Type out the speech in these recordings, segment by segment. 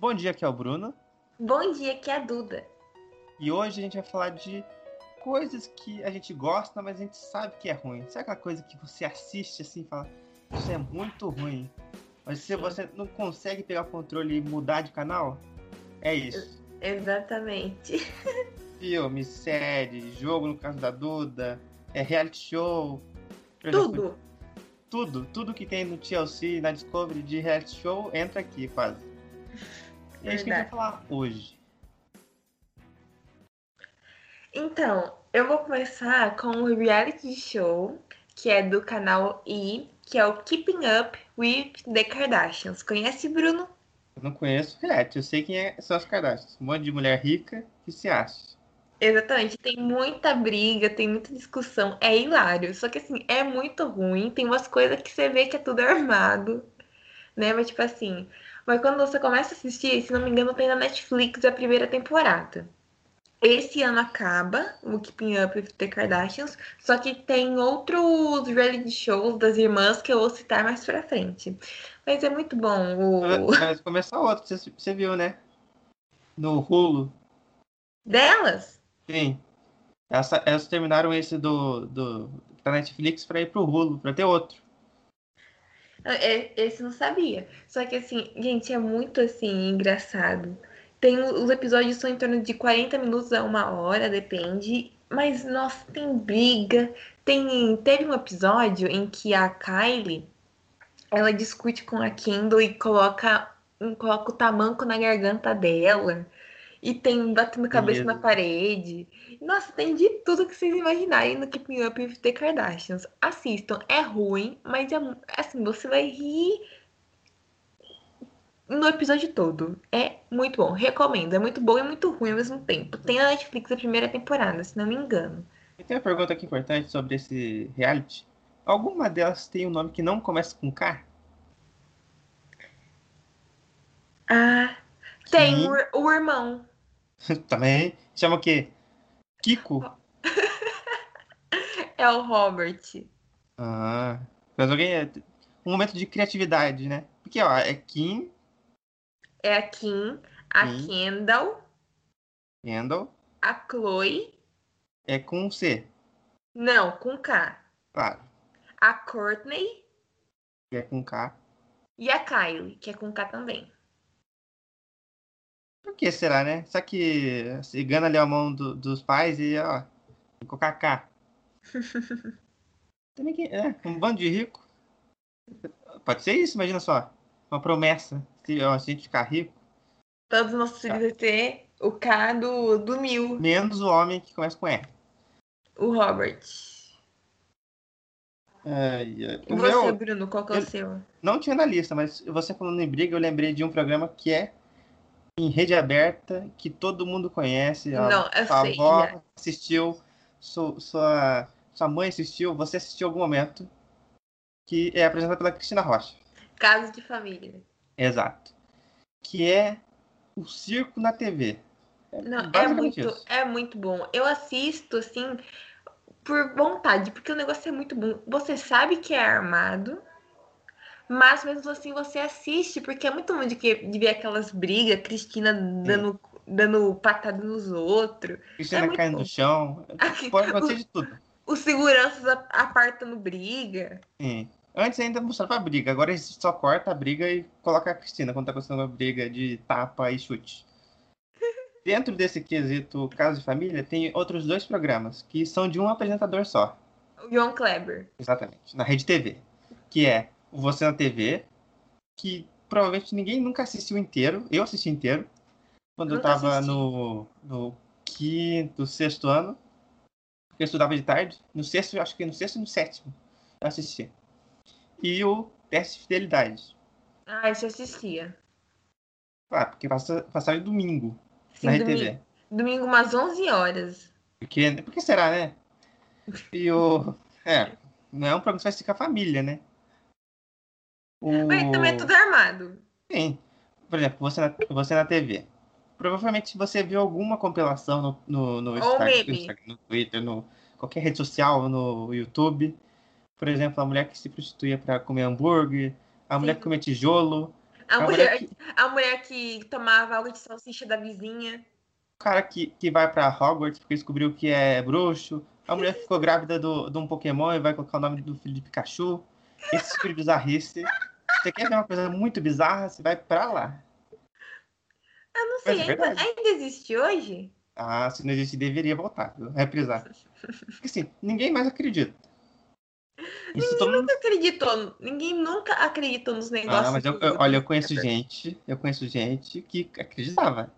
Bom dia, aqui é o Bruno. Bom dia, aqui é a Duda. E hoje a gente vai falar de coisas que a gente gosta, mas a gente sabe que é ruim. Sabe aquela coisa que você assiste assim e fala, isso é muito ruim. Mas se você não consegue pegar o controle e mudar de canal, é isso. Exatamente. Filme, série, jogo no caso da Duda, é reality show. Tudo. tudo, tudo que tem no TLC, na Discovery de reality show, entra aqui quase. É isso que a gente vai falar hoje. Então, eu vou começar com o reality show, que é do canal E, que é o Keeping Up with the Kardashians. Conhece, Bruno? Eu não conheço reality, eu sei quem é, são as Kardashians. Um monte de mulher rica que se acha. Exatamente, tem muita briga, tem muita discussão, é hilário. Só que assim, é muito ruim, tem umas coisas que você vê que é tudo armado, né? Mas tipo assim, mas quando você começa a assistir, se não me engano, tem na Netflix a primeira temporada. Esse ano acaba o Keeping Up with the Kardashians, só que tem outros reality shows das irmãs que eu vou citar mais pra frente. Mas é muito bom o Mas começar outro, você, você viu, né? No Hulu. delas. Sim. Essa, elas terminaram esse do, do da Netflix pra ir pro Hulu, pra ter outro. É, Esse não sabia. Só que assim, gente, é muito assim engraçado. Tem os episódios são em torno de 40 minutos a uma hora, depende. Mas nossa, tem briga. Tem teve um episódio em que a Kylie ela discute com a Kendall e coloca coloca o tamanco na garganta dela. E tem batendo cabeça na parede. Nossa, tem de tudo que vocês imaginarem no Keeping Up with the Kardashians. Assistam, é ruim, mas é assim, você vai rir no episódio todo. É muito bom, recomendo. É muito bom e muito ruim ao mesmo tempo. Tem na Netflix a primeira temporada, se não me engano. E tem uma pergunta aqui importante sobre esse reality. Alguma delas tem um nome que não começa com K? Ah, tem o, o irmão. Também. Chama o quê? Kiko? É o Robert. Ah. Mas alguém. é- Um momento de criatividade, né? Porque, ó, é Kim, É a Kim, a Kim. Kendall, Kendall, a Chloe. é com C, Não, com K. claro. A Courtney que É com K. e a Kylie, que é com K também. Por que será, né? Só que se engana ali a mão do- dos pais e, ó, com K. Também que. É, um bando de rico. Pode ser isso, imagina só. Uma promessa. Se, ó, a gente ficar rico, Todos os nossos filhos vão ter o K do, do Mil, menos o homem que começa com R. o Robert. Ai, ai. E O você, meu, Bruno, qual que é o eu- seu? não tinha na lista, mas você falando em briga, eu lembrei de um programa que é em rede aberta, que todo mundo conhece. a- Não, eu sua sei, avó já. assistiu, su- sua, sua mãe assistiu, você assistiu em algum momento, que é apresentado pela Cristina Rocha. Caso de família. Exato. Que é o circo na TV. Não, é muito, isso. é muito bom. Eu assisto, assim, por vontade, porque o negócio é muito bom. Você sabe que é armado, mas mesmo assim você assiste, porque é muito bom de, que, de ver aquelas brigas, Cristina dando, dando patada nos outros, Cristina é caindo no chão. Aqui, Pode acontecer de tudo. os seguranças apartando briga. Sim. Antes ainda mostrava a briga, agora só corta a briga e coloca a Cristina quando tá acontecendo uma briga de tapa e chute. Dentro desse quesito Caso de Família, tem outros dois programas que são de um apresentador só. O João Kleber. Exatamente. Na Rede TV. Que é o Você na TV, que provavelmente ninguém nunca assistiu inteiro. Eu assisti inteiro. Quando eu Nunca tava no, no quinto, sexto ano. Eu estudava de tarde. No sexto, eu acho que no sexto e no sétimo. Eu assisti. E o Teste de Fidelidade. Ah, isso eu assistia. Ah, porque passa, passava domingo Sim, na domingo, TV. domingo umas 11 horas. Porque, por que será, né? E o. É, não é um programa que vai a família, né? O... Mas também é tudo armado. Sim. Por exemplo, você na, você na TV. Provavelmente você viu alguma compilação no, no, no, Instagram, no Instagram, no Twitter, no qualquer rede social, no YouTube. Por exemplo, a mulher que se prostituía para comer hambúrguer, a mulher Sim. que comia tijolo. A, A mulher, mulher que- a mulher que tomava água de salsicha da vizinha. O cara que, que vai pra Hogwarts porque descobriu que é bruxo. A mulher que ficou grávida do, de um Pokémon e vai colocar o nome do filho de Pikachu. Esse tipo de bizarrice. Você quer ver uma coisa muito bizarra, você vai pra lá. Eu não sei, é ainda, existe hoje? Ah, se não existe, deveria voltar, reprisar. Porque assim, ninguém mais acredita. Isso mundo... Nunca acreditou, ninguém nunca acreditou nos negócios. Ah, mas eu, eu- olha, eu conheço gente, eu conheço gente que acreditava.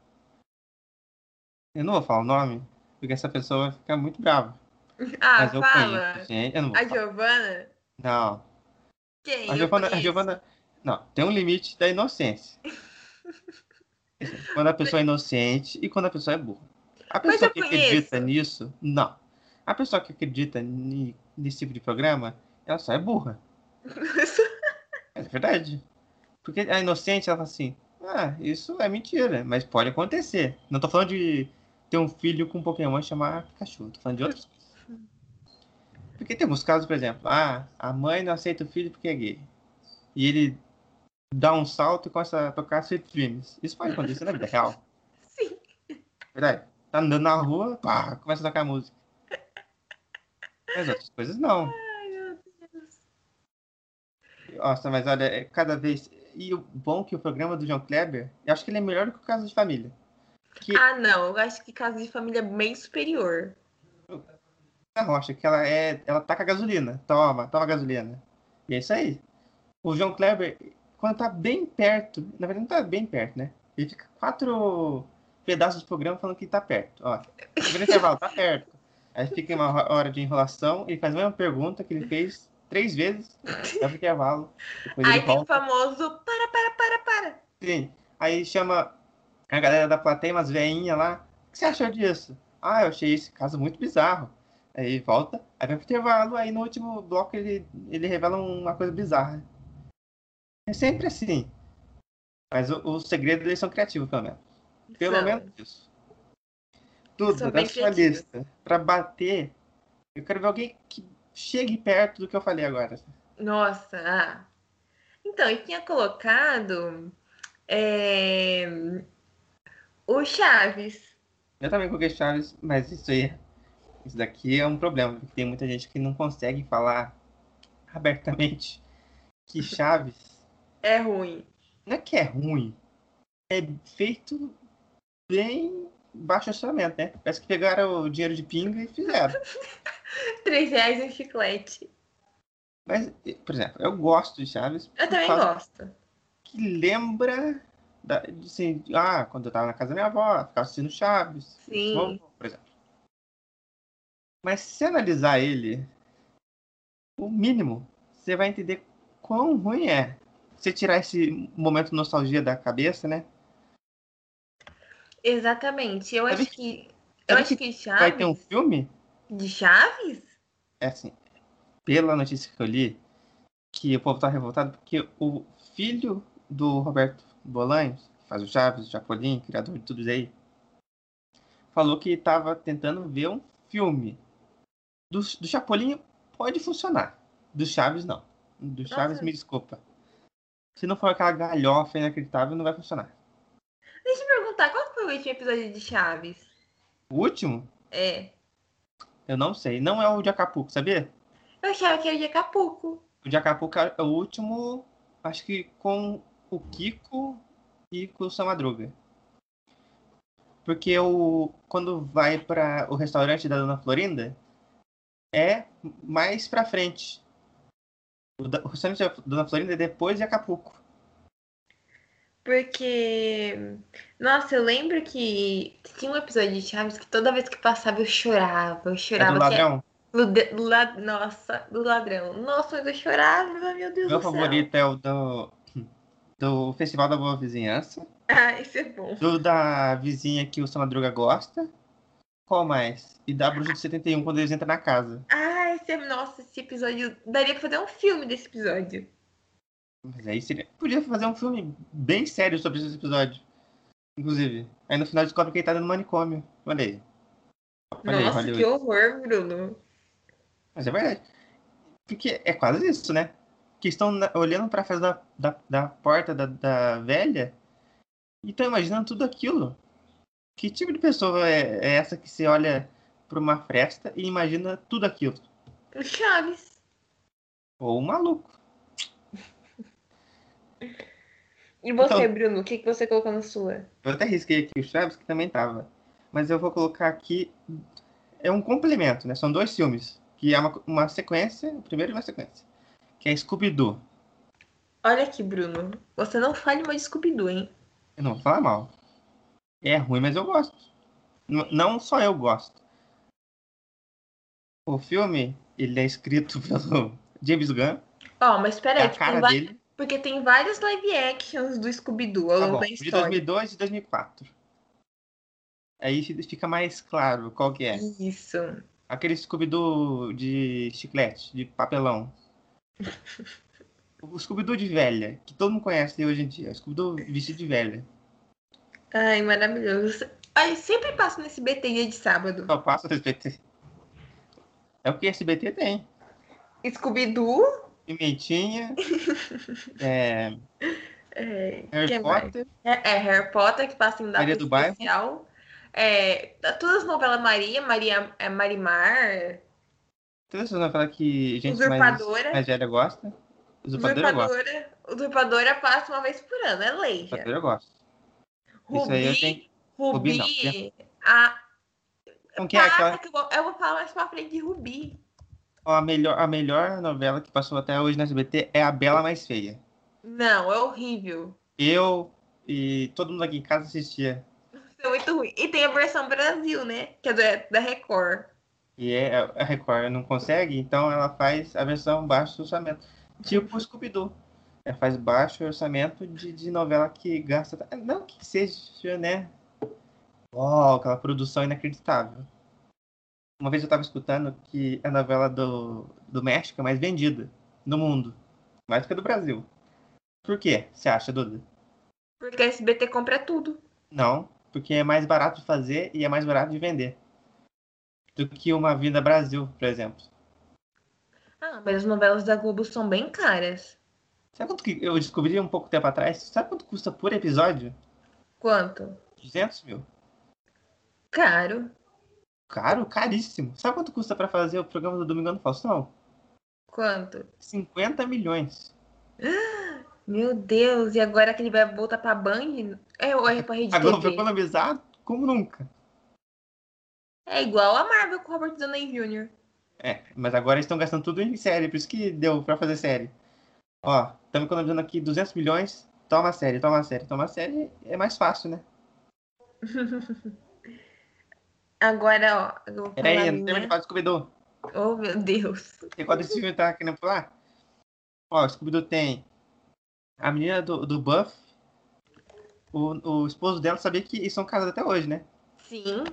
Eu não vou falar o nome, porque essa pessoa vai ficar muito brava. Ah, mas eu fala. conheço gente. Eu não A falar. Giovana? Não. Quem? A Giovana, a. Giovana. Não, tem um limite da inocência. Quando a pessoa é inocente e quando a pessoa é burra. A pessoa que conheço. acredita nisso, não. A pessoa que acredita nesse tipo de programa, ela só é burra. É verdade. Porque a inocente, ela fala assim, ah, isso é mentira, mas pode acontecer. Não tô falando de ter um filho com um Pokémon chamar Pikachu, tô falando de outras coisas. Porque tem alguns casos, por exemplo, ah, a mãe não aceita o filho porque é gay. E ele dá um salto e começa a tocar Sweet Dreams. Isso pode acontecer na vida real. Sim. Verdade. Tá andando na rua, pá, começa a tocar música. Mas outras coisas não. Ai, meu Deus. Nossa, mas olha, é cada vez. E o bom que o programa do João Kleber, eu acho que ele é melhor do que o Caso de Família. Que Ah, não, eu acho que casa de família é bem superior. a Rocha, que ela é. Ela taca gasolina. Toma, toma gasolina. E é isso aí. O João Kleber, quando tá bem perto, na verdade não tá bem perto, né? Ele fica quatro pedaços do programa falando que tá perto. Ó, no intervalo, tá perto. Aí fica uma hora de enrolação, ele faz a mesma pergunta que ele fez três vezes, vai pro intervalo. Aí tem o famoso para, para, para, para. Sim. Aí chama a galera da plateia, umas veinhas lá. O que você achou disso? Ah, eu achei esse caso muito bizarro. Aí volta, aí vai pro intervalo, aí no último bloco ele, ele revela uma coisa bizarra. É sempre assim. Mas o, o segredo eles são criativos, pelo menos. Pelo menos isso. Tudo bem sua lista. Pra bater, eu quero ver alguém que chegue perto do que eu falei agora. Nossa, ah. Então, eu tinha colocado é, o Chaves. Eu também coloquei Chaves, mas isso aí, isso daqui é um problema, porque tem muita gente que não consegue falar abertamente que Chaves É ruim. não é que é ruim, é feito bem baixo orçamento, né? Parece que pegaram o dinheiro de pinga e fizeram. Três reais um chiclete. Mas, por exemplo, eu gosto de Chaves Eu também gosto. que lembra da, de, assim, ah, quando eu tava na casa da minha avó, ficava assistindo Chaves, Sim. vovô, por exemplo. Mas se analisar ele, o mínimo, você vai entender quão ruim é. Se tirar esse momento de nostalgia da cabeça, né? Exatamente. Eu Sabe acho que. Eu acho que Vai ter um Chaves. filme, De Chaves? é assim, pela notícia que eu li, que o povo tá revoltado porque o filho do Roberto Bolanhos, que faz o Chaves, o Chapolin, criador de tudo isso aí, falou que tava tentando ver um filme. Do, do Chapolin pode funcionar. Do Chaves, não. Do Chaves, Nossa. me desculpa. Se não for aquela galhofa inacreditável, não vai funcionar. Deixa eu perguntar, qual foi o último episódio de Chaves? O último, É. eu não sei. Não é o de Acapulco, sabia? Eu achava que era de Acapulco. O de Acapulco é o último, acho que com o Kiko e com o Sam Madruga. Porque o, quando vai para o restaurante da Dona Florinda, é mais pra frente. O, da- o da Dona Florinda é depois de Acapulco. Porque. Nossa, eu lembro que tinha um episódio de Chaves que toda vez que passava eu chorava. Eu É chorava. do que ladrão. Do, do la- Nossa, do ladrão. Nossa, mas eu chorava, meu Deus Meu do céu. favorito é o do, do Festival da Boa Vizinhança. Ah, isso é bom. Do da vizinha que o Sam Madruga gosta. Qual mais? E da Bruxa de 71 quando eles entram na casa. Ah, esse. Nossa, esse episódio. Daria pra fazer um filme desse episódio. Mas aí seria. Podia fazer um filme bem sério sobre esse episódio. Inclusive. Aí no final descobre que ele tá no manicômio. Olha aí. Olha aí, Nossa, Hollywood. que horror, Bruno. Mas é verdade. Porque é quase isso, né? que estão olhando pra frente da, da, da porta da, da velha e estão imaginando tudo aquilo. Que tipo de pessoa é, é essa que se olha pra uma fresta e imagina tudo aquilo? O Chaves. Ou um maluco. E você, Então- Bruno, o que, que você colocou na sua? Eu até risquei aqui o Chaves, que também tava. Mas eu vou colocar aqui. É um complemento, né? São dois filmes. Que é uma, uma sequência, o primeiro e uma sequência. Que é Scooby-Doo. Olha aqui, Bruno. Você não fale mais de Scooby-Doo, hein? Eu não vou falar mal. É ruim, mas eu gosto. N- não só eu gosto. O filme, ele é escrito pelo James Gunn. Ó, mas É peraí, que tem dele. porque tem vários live actions do Scooby-Doo ao Tá longo da de história. 2002 e 2004. Aí fi- fica mais claro qual que é. Isso. Aquele Scooby-Doo de chiclete, de papelão. O Scooby-Doo de velha, que todo mundo conhece hoje em dia. Scooby-Doo vestido de velha. Ai, maravilhoso. Ai, sempre passo no SBT dia de sábado. Só passa o SBT. É o que SBT tem. Scooby-Doo. Pimentinha, é, É, Harry mais? Potter, É, é Harry Potter, que passa em data Maria do Bairro. especial. É, tá todas as novelas Maria, Maria é Marimar, todas essas novelas que gente mais, Usurpadora. mais velha gosta. Usurpadora. Usurpadora. Usurpadora passa uma vez por ano, é lei. Usurpadora eu gosto. Isso Rubi, aí eu tenho- Rubi, Rubi não, a, Então, que é passa aquela, que eu, vou, falar mais pra frente de Rubi. a, melhor, a melhor novela que passou até hoje na SBT é A Bela Mais Feia. Não, é horrível. Eu e todo mundo aqui em casa assistia. É muito ruim. E tem a versão Brasil, né? Que é da, da Record. E é, a Record não consegue, então ela faz a versão baixo orçamento. Tipo o Scooby-Doo. Ela faz baixo orçamento de, de novela que gasta. Não que seja, né? Uau, aquela produção inacreditável. Uma vez eu tava escutando que a novela do, do México é mais vendida no mundo. Mais do que a do Brasil. Por quê? Você acha, Duda? Porque a SBT compra tudo. Não, porque é mais barato de fazer e é mais barato de vender. Do que uma Vida Brasil, por exemplo. Ah, mas as novelas da Globo são bem caras. Sabe quanto que eu descobri um pouco tempo atrás? Sabe quanto custa por episódio? Quanto? 200 mil. Caro. Caro, caríssimo. Sabe quanto custa pra fazer o programa do Domingão do Faustão? Quanto? 50 milhões. Meu Deus, e agora que ele vai voltar pra Band? É, ou é pra Rede A Globo foi TV? economizado como nunca. É igual a Marvel com o Robert Downey Jr. É, mas agora eles estão gastando tudo em série, por isso que deu pra fazer série. Ó, estamos economizando aqui 200 milhões. Toma série, toma série, toma série. É mais fácil, né? Agora, ó, Peraí, não minha. falar do Scooby-Doo. Oh, meu Deus. Tem quando esse filme tá querendo pular? Ó, o Scooby-Doo tem a menina do, do Buff. O, o esposo dela sabia que eles são casados até hoje, né? Sim.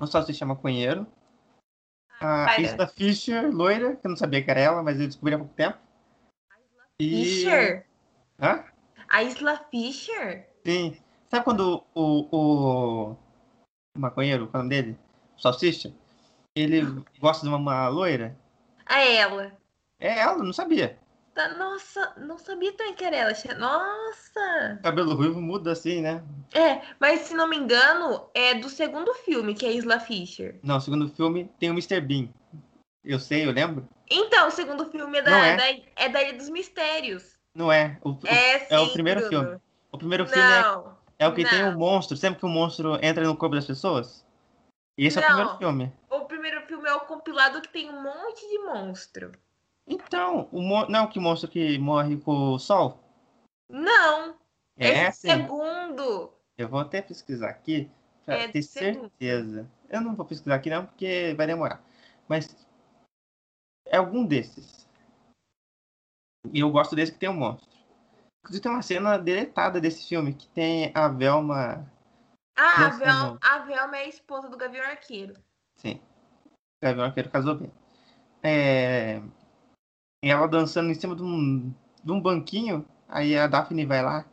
O só se chama Cunheiro. A. Isla Fisher, loira, que eu não sabia que era ela, mas eu descobri há pouco tempo. E... Fischer? Hã? A Isla Fischer? Sim. Sabe quando o, o maconheiro, qual é o nome dele? O Salsicha, ele gosta de uma, uma loira? A ela. É ela, não sabia. Tá- Nossa, não sabia também que era ela. Nossa! Cabelo ruivo muda assim, né? É, mas se não me engano, é do segundo filme, que é Isla Fisher. Não, segundo filme tem o Mr. Bean. Eu sei, eu lembro. Então, o segundo filme é da, é. da- é da Ilha dos Mistérios. Não é. O, o- É, sim, é o primeiro Bruno. filme. O primeiro filme é, Não, é o que tem não. o monstro. Sempre que o monstro entra no corpo das pessoas. Esse é o Não. primeiro filme. o primeiro filme é o compilado que tem um monte de monstro. Então, o mon... não é o que monstro que morre com o sol? Não, É, sim. segundo. Eu vou até pesquisar aqui pra É, ter segundo. certeza. Eu não vou pesquisar aqui não, porque vai demorar. Mas é algum desses. E eu gosto desse que tem um monstro. Inclusive tem uma cena deletada desse filme, que tem a Velma. Ah, a, Vel, a Velma é a esposa do Gavião Arqueiro. Sim. A Velma que casou bem. É... Ela dançando em cima de um, de um banquinho. Aí a Daphne vai lá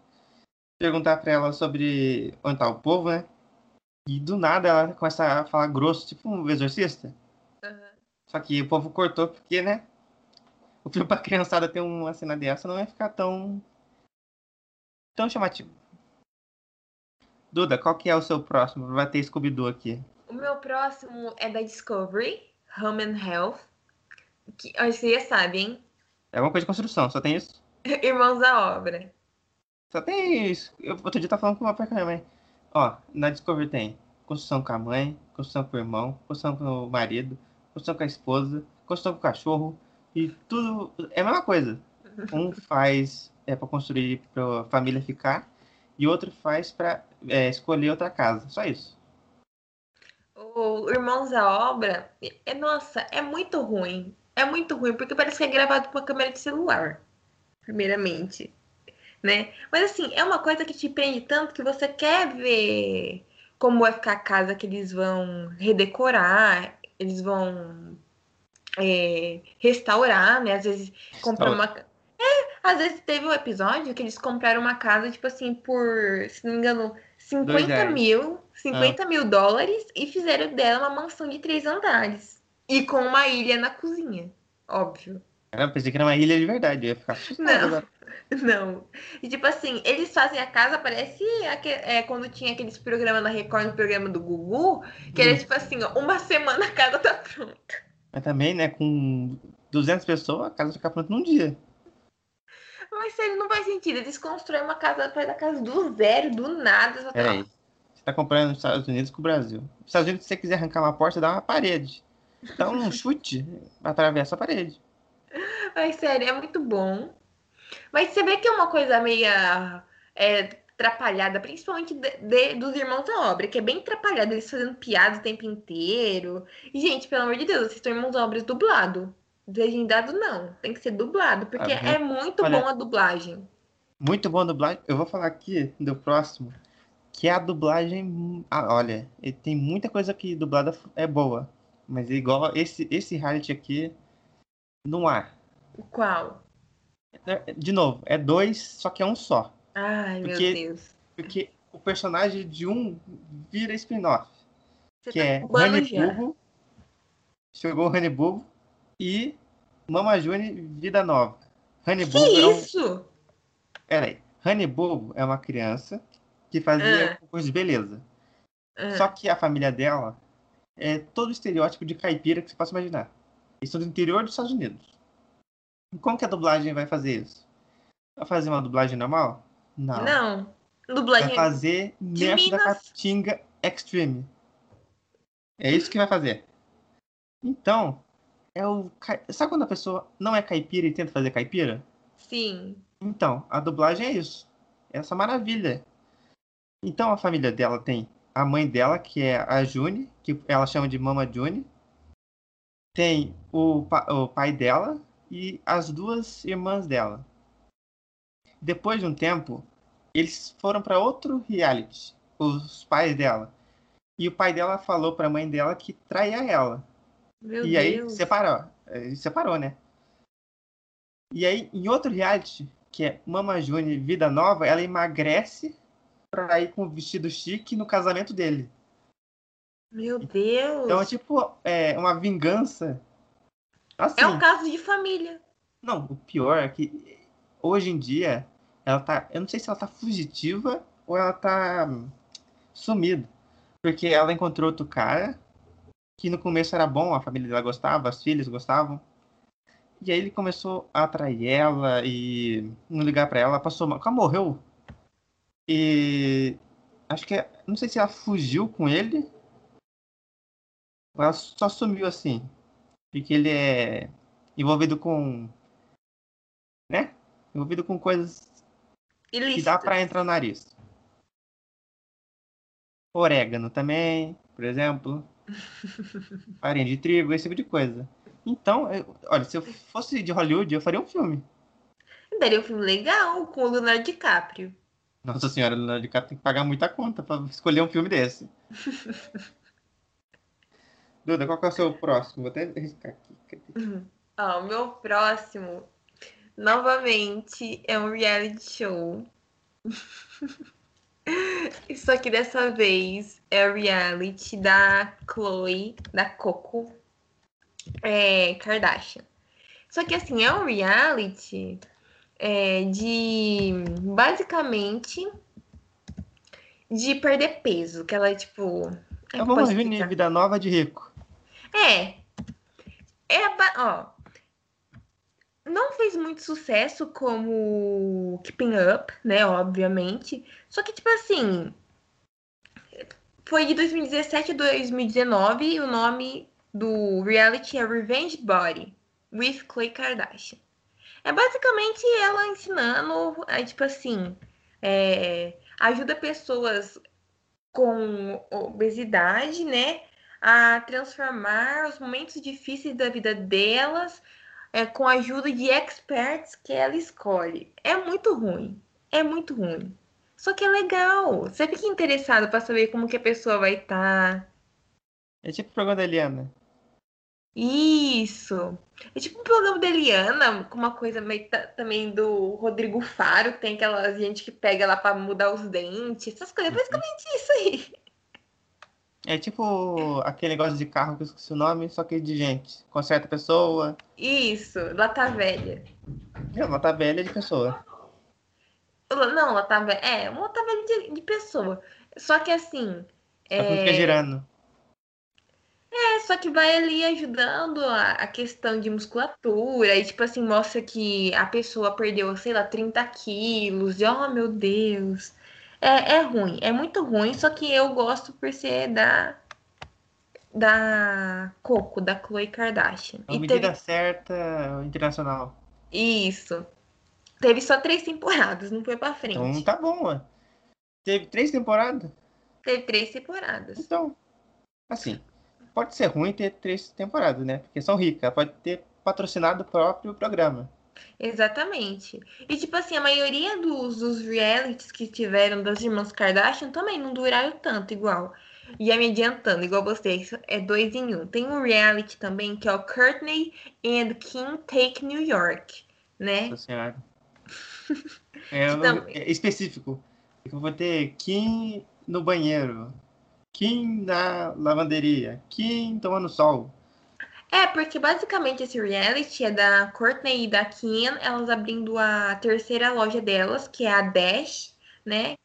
perguntar pra ela sobre onde tá o povo, né? E do nada ela começa a falar grosso, tipo um exorcista. Aham. Só que o povo cortou porque, né? o filme pra criançada ter uma cena dessa não vai ficar tão. Tão chamativo. Duda, qual que é o seu próximo? Vai ter Scooby-Doo aqui. O meu próximo é da Discovery, Home and Health. Que, você já sabe, hein? É alguma coisa de construção, só tem isso? Irmãos da Obra. Só tem isso. Eu, outro dia tá falando com uma minha mãe. Ó, na Discovery tem construção com a mãe, construção com o irmão, construção com o marido, construção com a esposa, construção com o cachorro. E tudo é a mesma coisa. Um faz é, para construir para a família ficar e outro faz para é, escolher outra casa. Só isso. O Irmãos da Obra, é, nossa, é muito ruim. É muito ruim, porque parece que é gravado com uma câmera de celular, primeiramente. Né? Mas assim, é uma coisa que te prende tanto que você quer ver como vai ficar a casa que eles vão redecorar, eles vão é, restaurar, né? Às vezes comprar uma. É, às vezes teve um episódio que eles compraram uma casa, tipo assim, por, se não me engano, 50 mil, 50 ah. mil dólares e fizeram dela uma mansão de três andares. E com uma ilha na cozinha, óbvio. Eu pensei que era uma ilha de verdade, eu ia ficar Não, agora. não. E tipo assim, eles fazem a casa, parece é, quando tinha aqueles programas na Record, no programa do Gugu, que hum. era tipo assim, ó, uma semana a casa tá pronta. Mas também, né, com 200 pessoas, a casa fica pronta num dia. Mas sério, não faz sentido. Eles constroem uma casa, faz a casa do zero, do nada. Peraí. Você tá comprando nos Estados Unidos com o Brasil. Nos Estados Unidos, se você quiser arrancar uma porta, dá uma parede. Dá um chute, atravessa a parede. Mas sério, é muito bom. Mas você vê que é uma coisa meio é, atrapalhada, principalmente de, de, dos irmãos da obra, que é bem atrapalhada, eles fazendo piadas o tempo inteiro. E, gente, pelo amor de Deus, vocês estão irmãos da obra dublado. Legendado não, tem que ser dublado, porque ah, é muito olha, bom a dublagem. Muito bom a dublagem. Eu vou falar aqui do próximo, que é a dublagem. Ah, olha, tem muita coisa que dublada é boa, mas é igual esse esse reality aqui não há. Qual? É, de novo, é dois, só que é um só. Ai, porque, meu Deus. Porque o personagem de um vira spin-off. Que tá é Honey Burro. Chegou o Honey Burro e Mama June Vida Nova. Honey que Bobo isso? É um... Peraí. Honey Bobo é uma criança que fazia ah. concurso de beleza. Ah. Só que a família dela é todo o estereótipo de caipira que você possa imaginar. Eles são do interior dos Estados Unidos. E como que a dublagem vai fazer isso? Vai fazer uma dublagem normal? Não. Não. Dublagem vai fazer Neto da Catinga Extreme. É isso que vai fazer. Então, é o. Sabe quando a pessoa não é caipira e tenta fazer caipira? Sim. Então, a dublagem é isso. Essa maravilha. Então a família dela tem a mãe dela, que é a June, que ela chama de Mama June. Tem o, o pai dela e as duas irmãs dela. Depois de um tempo, eles foram para outro reality, os pais dela. E o pai dela falou para a mãe dela que traía ela. Meu e Deus. aí separou. É, separou, né? E aí, em outro reality, que é Mama June Vida Nova, ela emagrece pra ir com o vestido chique no casamento dele. Meu Deus! Então é tipo é, uma vingança. Assim, é um caso de família. Não, o pior é que hoje em dia ela tá. Eu não sei se ela tá fugitiva ou ela tá sumida. Porque ela encontrou outro cara que no começo era bom, a família dela gostava, as filhas gostavam. E aí ele começou a atrair ela e não ligar para ela, passou mal. Ela morreu. E acho que não sei se ela fugiu com ele ou ela só sumiu assim. Porque ele é envolvido com né? Envolvido com coisas Ilícitas. que dá para entrar no nariz. Orégano também, por exemplo. farinha de trigo, esse tipo de coisa. Então, eu, olha, se eu fosse de Hollywood, eu faria um filme. Daria um filme legal com o Leonardo DiCaprio. Nossa senhora, o Leonardo DiCaprio tem que pagar muita conta pra escolher um filme desse. Duda, qual que é o seu próximo? Vou até riscar aqui. Uhum. o meu próximo, novamente, é um reality show. Isso aqui dessa vez é o reality da Chloe, da Coco é, Kardashian. Só que assim, é um reality é, de basicamente de perder peso, que ela é tipo. Então vamos reunir vida nova de rico. É. É ó. Não fez muito sucesso como Keeping Up, né? Obviamente. Só que, tipo assim. Foi de 2017 a 2019 e o nome do reality é Revenge Body with Khloe Kardashian. É basicamente ela ensinando, é, tipo assim, é, ajuda pessoas com obesidade, né, a transformar os momentos difíceis da vida delas é, com a ajuda de experts que ela escolhe. É muito ruim, é muito ruim. Só que é legal. Você fica interessado para saber como que a pessoa vai estar. Tá. É tipo o programa da Eliana. Isso. É tipo um programa da Eliana, com uma coisa meio também do Rodrigo Faro, que tem aquela gente que pega lá pra mudar os dentes, essas coisas. É basicamente isso aí. É tipo aquele negócio de carro que eu esqueci o nome, só que de gente. Conserta a pessoa. Isso, lata velha. É, lata velha de pessoa. Não, lata velha. É, uma lata velha de, de pessoa. Só que assim. Só é... fica girando. É, só que vai ali ajudando a, a, questão de musculatura. E, tipo assim, mostra que a pessoa perdeu, sei lá, 30 quilos. E, oh, meu Deus. É, é ruim, é muito ruim. Só que eu gosto por ser da. Da Coco, da Chloe Kardashian. A medida teve... certa internacional. Isso. Teve só três temporadas, não foi pra frente. Então tá bom, mano. Teve três temporadas? Teve três temporadas. Então, assim, pode ser ruim ter três temporadas, né? Porque são ricas, pode ter patrocinado o próprio programa. Exatamente. E tipo assim, a maioria dos, dos realities que tiveram das irmãs Kardashian também não duraram tanto igual. E me adiantando, igual vocês, é dois em um. Tem um reality também que é o Courtney and Kim Take New York, né? Nossa senhora. é, então, é específico. Eu vou ter Kim no banheiro. Kim na lavanderia, Kim tomando sol. É, porque basicamente esse reality é da Courtney e da Kim, elas abrindo a terceira loja delas, que é a Dash, né?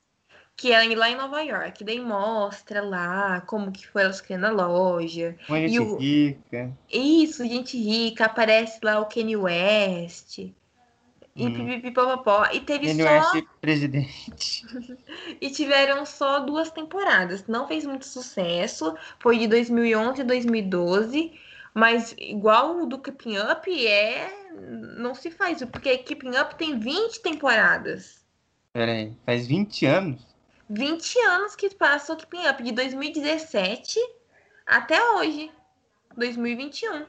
Que é lá em Nova York. Daí mostra lá como que foi elas criando a loja. Uma gente o... rica. Isso, gente rica. Aparece lá o Kanye West. E hum. pipipipopopó. E teve NUS só. presidente. e tiveram só duas temporadas. Não fez muito sucesso. Foi de 2011 e 2012. Mas igual o do Keeping Up é. Não se faz. Porque Keeping Up tem 20 temporadas. Peraí, faz 20 anos? 20 anos que passa o Keeping Up. De 2017 até hoje. 2021.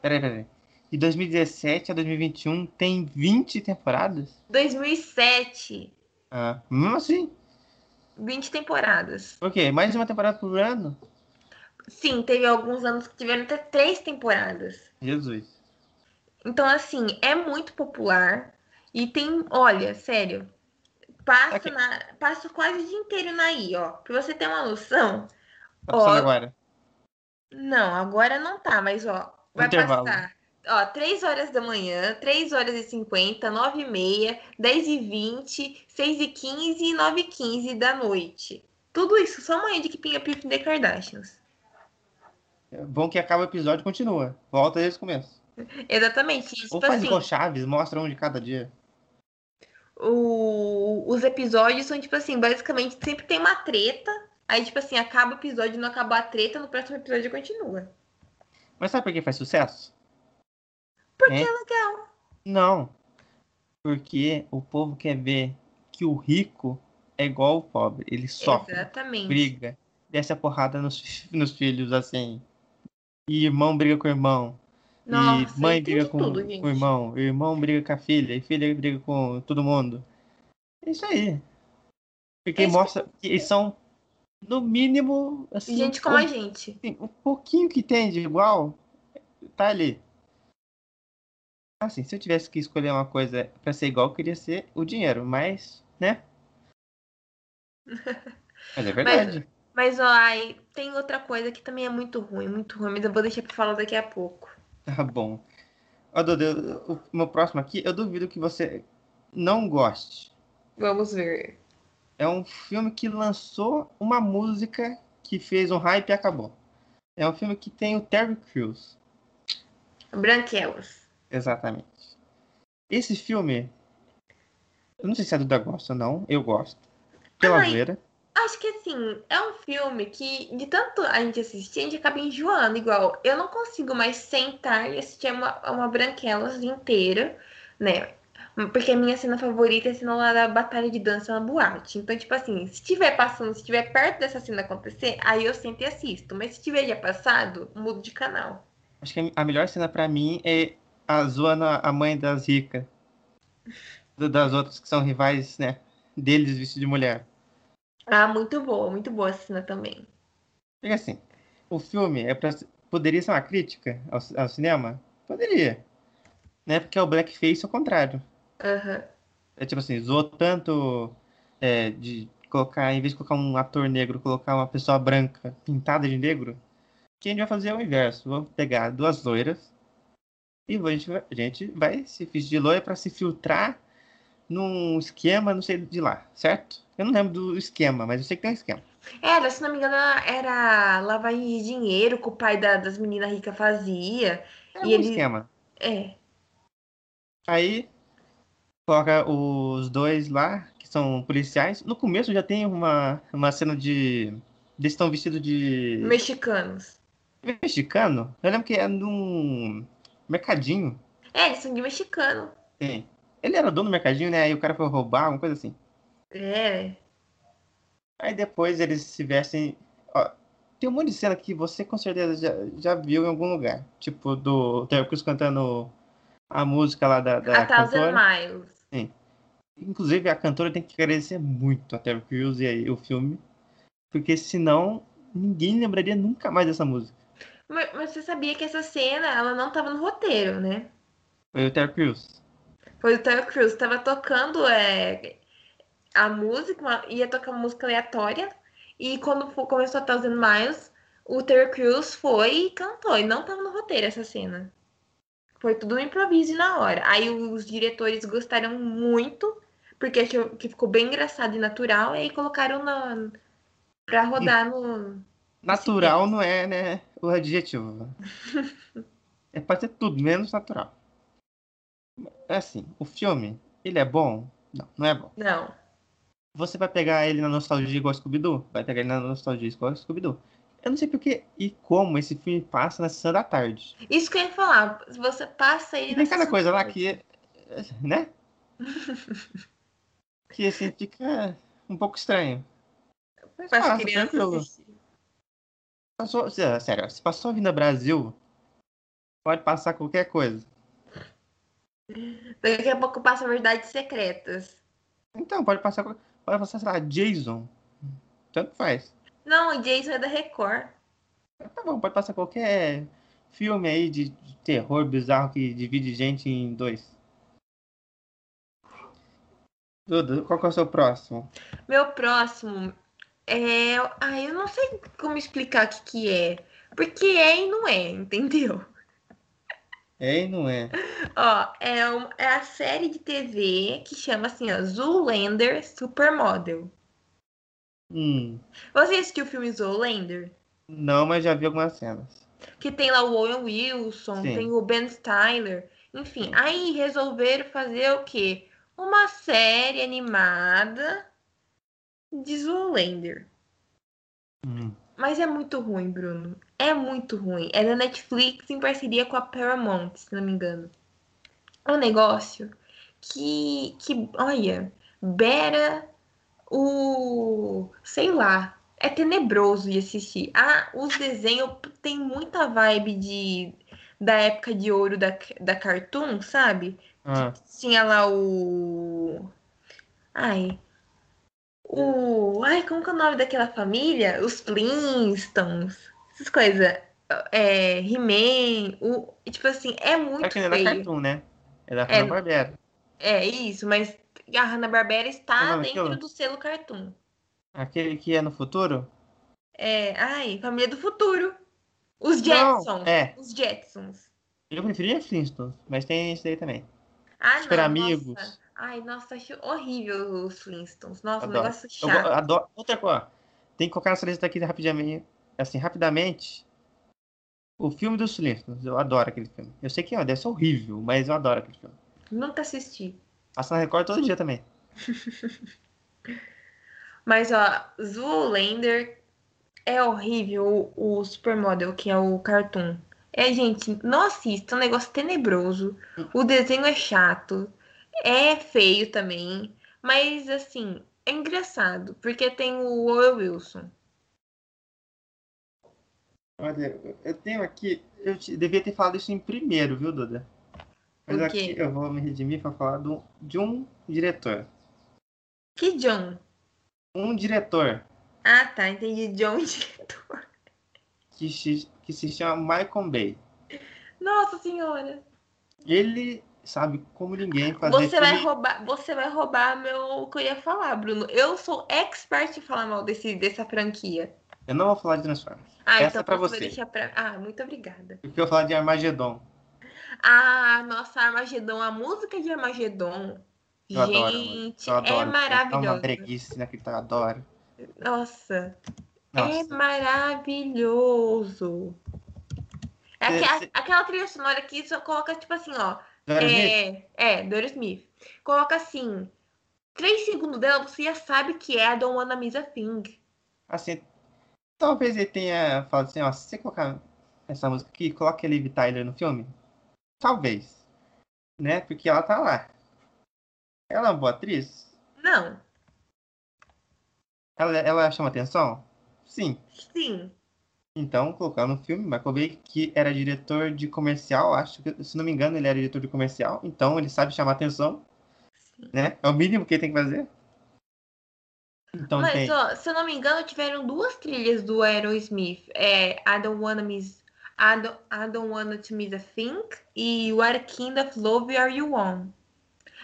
Peraí, peraí. De 2017 a 2021 tem 20 temporadas? 2007. Ah, mesmo assim? 20 temporadas. Por quê? Mais uma temporada por ano? Sim, teve alguns anos que tiveram até três temporadas. Jesus. Então, assim, é muito popular. E tem, olha, sério, passa, okay. na, passa quase o dia inteiro naí, ó. Pra você ter uma noção. Tá ó, agora? Não, agora não tá, mas ó, vai Intervalo. passar ó, 3 horas da manhã, 3 horas e 50, 9 e meia, 10 e 20, 6 e 15 e 9 e 15 da noite. Tudo isso só amanhã de Keeping Up with the Kardashians. É bom que acaba o episódio e continua. Volta desde o começo. Exatamente. Ou tipo faz assim, igual Chaves, mostra um de cada dia. O... Os episódios são, tipo assim, basicamente sempre tem uma treta. Aí, tipo assim, acaba o episódio, não acaba a treta, no próximo episódio continua. Mas sabe por que faz sucesso? Porque é, é legal. Não. Porque o povo quer ver que o rico é igual o pobre. Ele sofre, Exatamente. briga, desce a porrada nos, nos filhos, assim. E irmão briga com o irmão. Nossa, e mãe briga com, tudo, com o irmão. O irmão briga com a filha. E filha briga com todo mundo. É isso aí. Porque é mostra que eles são, no mínimo, assim. Gente como a gente. Assim, um pouquinho que tem de igual, tá ali. Assim, se eu tivesse que escolher uma coisa para ser igual, eu queria ser o dinheiro, mas, né? mas é verdade. Mas, mas ó, aí tem outra coisa que também é muito ruim, muito ruim, mas eu vou deixar pra falar daqui a pouco. Tá bom. Ó, Dudu, o meu próximo aqui, eu duvido que você não goste. Vamos ver. É um filme que lançou uma música que fez um hype e acabou. É um filme que tem o Terry Crews. Branquelas. Exatamente. Esse filme, eu não sei se a Duda gosta ou não, eu gosto. Pela Ai. Acho que assim, é um filme que, de tanto a gente assistir, a gente acaba enjoando. Igual, eu não consigo mais sentar e assistir uma, uma Branquelas inteira, né? Porque a minha cena favorita é a cena lá da batalha de dança na boate. Então, tipo assim, se estiver passando, se estiver perto dessa cena acontecer, aí eu sento e assisto. Mas se tiver já passado, mudo de canal. Acho que a melhor cena pra mim é a zoando a mãe ricas. Do- Das outras que são rivais, né? Deles vestidos de mulher. Ah, muito boa, muito boa essa cena também. Porque assim, o filme é pra, poderia ser uma crítica ao, ao cinema? Poderia. Né? Porque é o blackface ao contrário. Aham. É tipo assim, zoou tanto é, de colocar, em vez de colocar um ator negro, colocar uma pessoa branca pintada de negro, que a gente vai fazer o inverso. Vamos pegar duas loiras e a gente vai, a gente vai se fingir de loira para se filtrar num esquema, não sei de lá, certo? Eu não lembro do esquema, mas eu sei que tem um esquema. Era, se não me engano, era lavagem de dinheiro que o pai da- das meninas ricas fazia. É E um ele- esquema. É. Aí coloca os dois lá, que são policiais. No começo já tem uma, uma cena de. Eles estão vestidos de. Mexicanos. mexicano. Eu lembro que é num mercadinho. É, eles são de mexicano. Sim. Ele era dono do mercadinho, né? Aí o cara foi roubar, uma coisa assim. É. Aí depois eles se vestem. Ó, tem um monte de cena que você com certeza já, já viu em algum lugar. Tipo, do Terry Crews cantando a música lá da, da A Thousand cantora. Miles. Inclusive, a cantora tem que agradecer muito a Terry Crews e aí o filme. Porque senão, ninguém lembraria nunca mais dessa música. Mas, mas você sabia que essa cena, ela não tava no roteiro, né? Foi o Terry Crews. Foi o Terry Crews. Tava tocando é, a música, uma- ia tocar uma música aleatória. E quando começou a Thousand Miles, o Terry Crews foi e cantou. E não tava no roteiro essa cena. Foi tudo um improviso e na hora. Aí os diretores gostaram muito, porque achou que ficou bem engraçado e natural. E aí colocaram na, pra rodar no. Natural não é, né? O adjetivo. É pra ser tudo, menos natural. É assim, o filme, ele é bom? Não, não é bom. Não. Você vai pegar ele na nostalgia igual Scooby-Doo? Vai pegar ele na nostalgia igual Scooby-Doo. Eu não sei porque e como esse filme passa na sessão da tarde. Isso que eu ia falar. Você passa ele E tem cada coisa lá que, né? que assim fica um pouco estranho. Mas Para as passa, tranquilo. Passou, sé- sério, se passou vindo Brasil, pode passar qualquer coisa. Daqui a pouco passa verdades secretas. Então, pode passar, pode passar, sei lá, Jason. Tanto faz. Não, o Jason é da Record. Tá bom, pode passar qualquer filme aí de, de terror bizarro que divide gente em dois. Duda, qual que é o seu próximo? Meu próximo é. Ah, eu não sei como explicar o que, que é. Porque é e não é, entendeu? É e não é? Ó, é, um- é a série de TV que chama assim, ó, Zoolander Supermodel. Hum, Você assistiu o filme Zoolander? não, mas já vi algumas cenas. Que tem lá o Owen Wilson, Sim. tem o Ben Stiller. Enfim, aí resolveram fazer o quê? Uma série animada de Zoolander. Hum. Mas é muito ruim, Bruno. É muito ruim. É da Netflix em parceria com a Paramount, se não me engano. É um negócio que, que olha, beira o. sei lá. É tenebroso de assistir. Ah, os desenhos tem muita vibe de da época de ouro da, da Cartoon, sabe? Ah, Tinha lá o. Ai. O. Ai, como que é o nome daquela família? Os Flintstones. Essas coisas. É. He-Man. O... Tipo assim, é muito é que não é. Cartoon, né? É da É. Hanna-Barbera. É isso, mas a Hanna-Barbera está nome dentro daquilo? do selo Cartoon. Aquele que é no futuro? É. Ai, Família do Futuro. Os Não, Jetsons. é. Os Jetsons. Eu preferia Flintstones, mas tem esse daí também. Ah, Super não, Amigos. nossa. Ai, nossa, acho horrível os Flintstones. Nossa, um Adoro. negócio Eu go- chato. adoro. Outra coisa, tem que colocar nessa lista aqui rapidamente, assim, rapidamente. O filme dos Flintstones, eu adoro aquele filme. Eu sei que ó, deve ser horrível, mas eu adoro aquele filme. Nunca assisti. Passa na Record todo dia também. Mas, ó, Zoolander é horrível o, o Supermodel, que é o cartoon. É, gente, não assista, é um negócio tenebroso. O desenho é chato, é feio também, mas assim, é engraçado, porque tem o Owen Wilson. Olha, eu tenho aqui. Eu te- devia ter falado isso em primeiro, viu, Duda? Mas aqui eu vou me redimir para falar do, de um diretor. Que John? Um diretor Ah, tá, entendi. John diretor. que, que se chama Michael Bay. Nossa senhora. Ele sabe como ninguém fazer Você vai filme- roubar, você vai roubar meu o que eu ia falar, Bruno. Eu sou expert em falar mal desse, dessa franquia. Eu não vou falar de Transformers. Ah, Essa então é pra você pra. Ah, muito obrigada. Porque eu vou falar de Armagedon. Ah, nossa, Armagedon, a música de Armagedon. Eu adoro, Gente, Eu adoro. é É uma breguice inacreditável, eu adoro. Nossa, é Nossa, maravilhoso. É aquela, cê- aquela trilha sonora que só coloca, tipo assim, ó. Do Aerosmith? É, é, do Aerosmith. Coloca assim. Três segundos dela, você já sabe que é a Don't Wanna Miss a Thing. Assim, talvez ele tenha falado assim, ó, se você colocar essa música aqui, coloque a Liv Tyler no filme. Talvez. Né? Porque ela tá lá. Ela é uma boa atriz? Não, Ela, ela chama atenção? Sim. sim. Então, colocar no filme, Michael Bay, que era diretor de comercial, acho que, se não me engano, ele era diretor de comercial, então ele sabe chamar atenção, né? É o mínimo que ele tem que fazer. Então Mas, tem. ó, se eu não me engano, tiveram duas trilhas do Aerosmith. É I Don't Wanna Miss. I don't, I don't Wanna to Miss a Thing e What Kind of Love Are You On?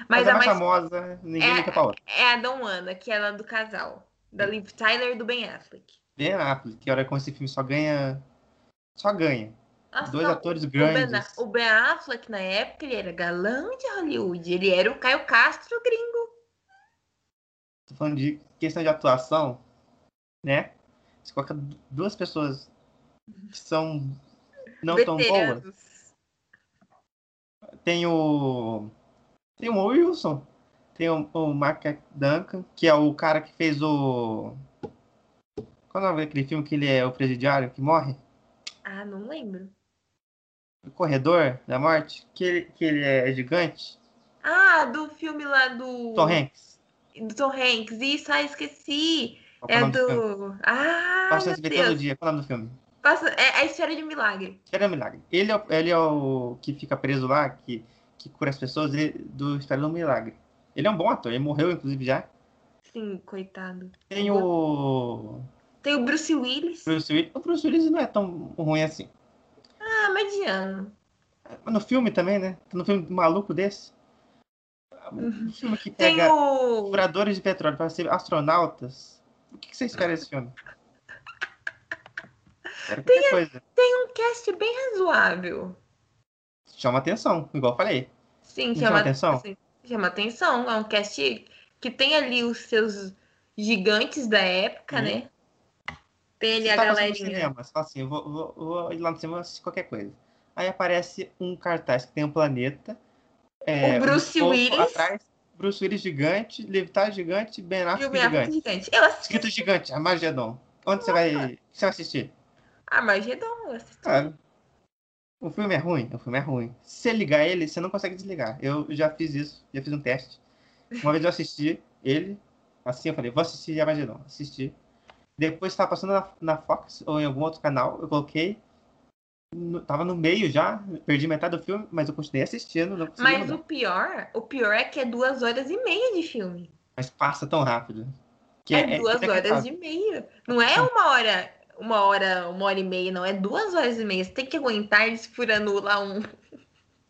Mas Mas a a mais famosa, ninguém é- outra. é a Don't Wanna, que é a do casal. Da Liv Tyler e do Ben Affleck. Ben Affleck, que hora com esse filme só ganha. Só ganha. Nossa, Dois não, atores o ben, grandes. o Ben Affleck, na época, ele era galã de Hollywood. Ele era o Caio Castro gringo. Tô falando de questão de atuação, né? Você coloca du- duas pessoas que são não tão boas. veteranos. Tem o. Tem o Wilson. Tem o, o Mark Duncan, que é o cara que fez o. Qual é o nome daquele filme que ele é o presidiário que morre? Ah, não lembro. O Corredor da Morte? Que ele, que ele é gigante? Ah, do filme lá do. Tom Hanks. Do Tom Hanks. Isso, ah, esqueci. Qual é É do do. Ah, Passa meu esse todo Deus. dia. Qual é o nome do filme? Passa... É a história de um milagre. Era Milagre. Ele é, ele é o que fica preso lá, que, que cura as pessoas ele- do História do Milagre. Ele é um bom ator, ele morreu, inclusive, já. Sim, coitado. Tem o Tem o Bruce Willis. Bruce Willis. O Bruce Willis não é tão ruim assim. Ah, mediano. Mas no filme também, né? No filme maluco desse. Um filme que Tem pega o. furadores de petróleo para ser astronautas. O que, que você espera desse filme? Qualquer coisa. um cast bem razoável. Chama atenção, igual eu falei. Sim, chama, chama atenção? assim, chama atenção. É um cast que tem ali os seus gigantes da época, Uhum. né? Ali Você a tá passando no galerinha. cinema, você fala assim, eu vou, vou, vou ir lá no cinema e assistir qualquer coisa. Aí aparece um cartaz que tem um planeta. é, O Bruce um Willis. Atrás, Bruce Willis gigante, Levitar gigante, Ben Affleck gigante. gigante. Eu assisti Escrito gigante, Armagedon. Onde você vai, você vai assistir? Armagedon. Eu assisti. Claro. O filme é ruim? O filme é ruim. Se você ligar ele, você não consegue desligar. Eu já fiz isso, já fiz um teste. Uma vez eu assisti ele, assim eu falei, vou assistir Armagedon. Assisti. Depois estava passando na, na Fox ou em algum outro canal, eu coloquei. no- tava no meio já, perdi metade do filme, mas eu continuei assistindo. Mas mudar. o pior, o pior é que é duas horas e meia de filme. Mas passa tão rápido. Que É, duas horas inacreditável. e meia. Não é uma hora, uma hora, uma hora e meia, não. É duas horas e meia. Você tem que aguentar eles furando lá um.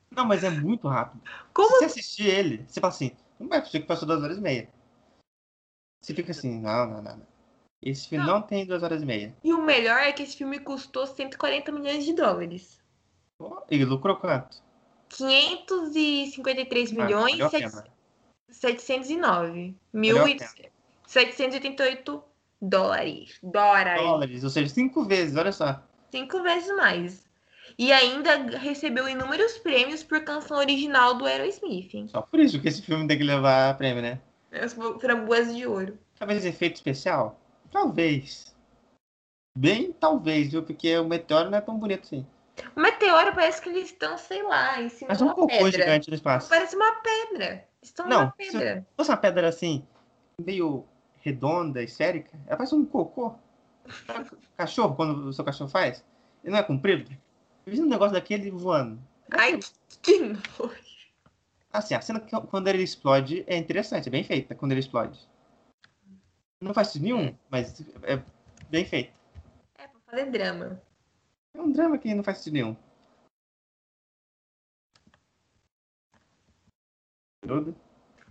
Não, mas é muito rápido. Como Se você assistir ele, você fala assim, não é possível que passou duas horas e meia. Você fica assim, não, não, não. não. Esse filme não. tem duas horas e meia. E o melhor é que esse filme custou 140 milhões de dólares. Oh, e lucrou quanto? 553 Ah, milhões valeu a sete- pena. 709 Valeu a mil e 788 dólares. Dólares. Dólares, ou seja, cinco vezes, olha só. Cinco vezes mais. E ainda recebeu inúmeros prêmios por canção original do Aerosmith, hein? Só por isso que esse filme tem que levar prêmio, né? As framboesas de ouro. Talvez efeito especial? Talvez. Bem, talvez, viu? Porque o meteoro não é tão bonito assim. O meteoro parece que eles estão, sei lá, em cima Mas de um uma cocô pedra. gigante no espaço. Parece uma pedra. Estão Não, numa pedra. Se fosse uma pedra assim, meio redonda, esférica, ela parece um cocô. Cachorro, quando o seu cachorro faz, ele não é comprido. Eu vi um negócio daquele voando. Ai, que nojo. Assim, a cena que- quando ele explode é interessante, é bem feita quando ele explode. Não faz sentido nenhum, mas é bem feito. É pra fazer drama. É um drama que não faz sentido nenhum. Tudo.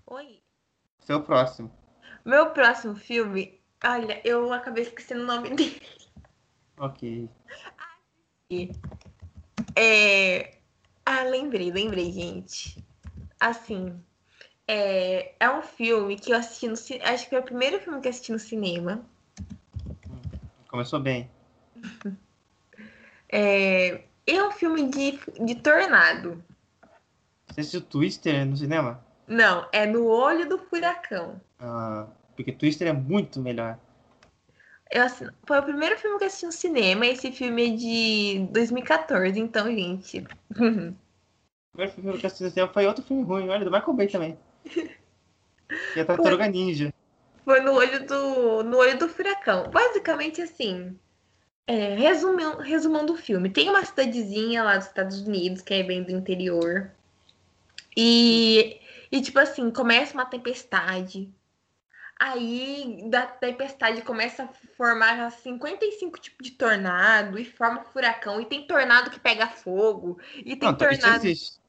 Oi. Seu próximo. Meu próximo filme, olha, eu acabei esquecendo o nome dele. Ok. É... Ah, lembrei, lembrei, gente. Assim, é, é um filme que eu assisti no cinema. Acho que foi o primeiro filme que eu assisti no cinema. Começou bem. É, é um filme de, de tornado. Você assistiu Twister no cinema? Não, é No Olho do Furacão. Ah, porque Twister é muito melhor. Eu Foi o primeiro filme que eu assisti no cinema. Esse filme é de 2014, então, gente. O primeiro filme que eu assisti no cinema foi outro filme ruim, olha, do Michael Bay também. Que é Tartaruga Ninja. Foi no olho do, no olho do furacão. Basicamente assim. É, resumão, resumando o filme. Tem uma cidadezinha lá dos Estados Unidos, que é bem do interior. E, e tipo assim, começa uma tempestade. Aí da tempestade começa a formar 55 tipos de tornado e forma furacão. E tem tornado que pega fogo. E tem Não, tá, isso tornado. existe.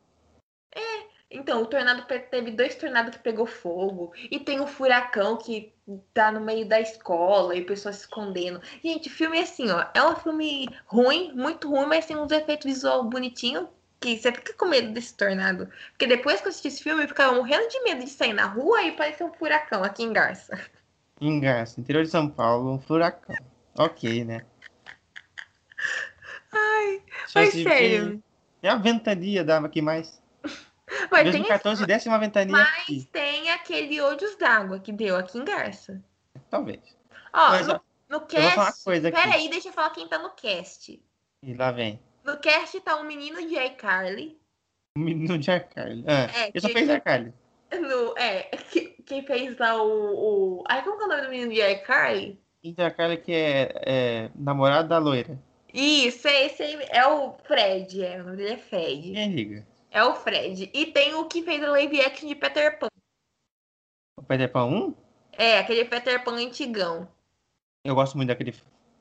Então, o tornado teve dois tornados que pegou fogo. E tem o furacão que tá no meio da escola e pessoas se escondendo. Gente, filme é assim, ó. É um filme ruim, muito ruim, mas tem uns efeitos visual bonitinhos. Que você fica com medo desse tornado. Porque depois que eu assisti esse filme, eu ficava morrendo de medo de sair na rua e parecer um furacão aqui em Garça. Em Garça, interior de São Paulo, um furacão. Ok, né? Ai, Chance mas sério. É a ventania dava aqui mais. Mas Em tem, 2014 desse uma ventania mas aqui. tem aquele olhos d'água que deu aqui em Garça. Talvez. Ó, Mas, no, ó, no eu cast. Peraí, deixa eu falar quem tá no cast. E lá vem. No cast tá o menino de iCarly. O menino de Arcarly. Ah, É, ele só que- fez Arcarly. No, é, que, quem fez lá o, o. Ai, como que é o nome do menino de iCarly? E de Arcarly que é, é namorado da loira. Isso, é esse aí. É o Fred, é, o nome dele é Fred. Quem é Riga? É o Fred. E tem o que fez a live action de Peter Pan. O Peter Pan 1? É, aquele Peter Pan antigão. Eu gosto muito daquele.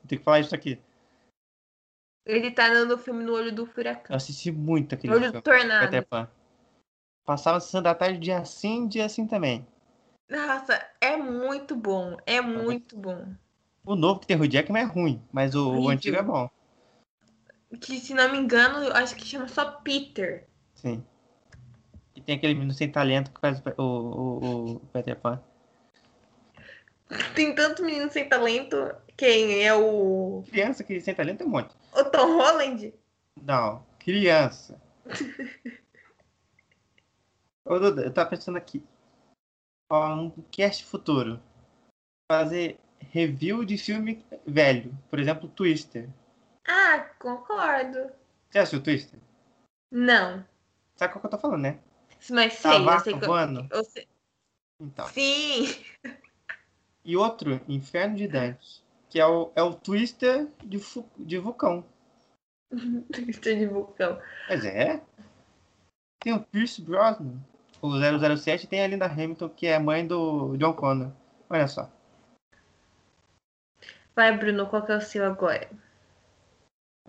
Tem que falar isso aqui. Ele tá no, no filme No Olho do Eu Furacão. assisti muito aquele Olho filme. do Tornado. Peter Pan. Passava sessão da tarde dia sim, dia assim também. Nossa, é muito bom. É muito bom. O novo que tem o Jackman é ruim, mas o, o antigo é bom. Que, se não me engano, eu acho que chama só Peter. Sim. E tem aquele menino sem talento que faz o, o, o, Peter Pan. Tem tanto menino sem talento. Quem é o. Criança que sem talento tem um monte. O Tom Holland? Não, criança. Ô, Duda, eu tava pensando aqui. Ó, um cast futuro. Fazer review de filme velho. Por exemplo, Twister. Ah, concordo. Você assistiu Twister? Não. Sabe qual que eu tô falando, né? Mas sei, Da eu sei que eu, voando? eu sei. Então. Sim. E outro, Inferno de Dante. Que é o, é o Twister de, fu- de vulcão. Estou de vulcão. Mas é. Tem o Pierce Brosnan. O 007 tem a Linda Hamilton, que é mãe do John Connor. Olha só. Vai, Bruno, qual que é o seu agora?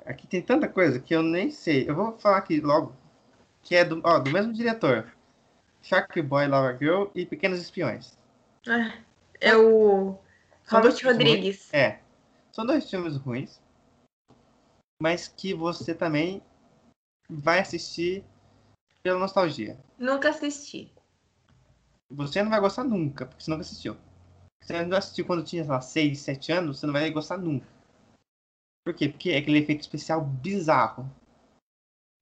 Aqui tem tanta coisa que eu nem sei. Eu vou falar aqui logo. Que é do, ó, do mesmo diretor. Shark Boy, Lava Girl e Pequenos Espiões. Ah, é o São Robert Rodrigues. É. São dois filmes ruins. Mas que você também vai assistir pela nostalgia. Nunca assisti. Você não vai gostar nunca, porque você nunca assistiu. Você não assistiu quando tinha, sei lá, 6, 7 anos, você não vai gostar nunca. Por quê? Porque é aquele efeito especial bizarro.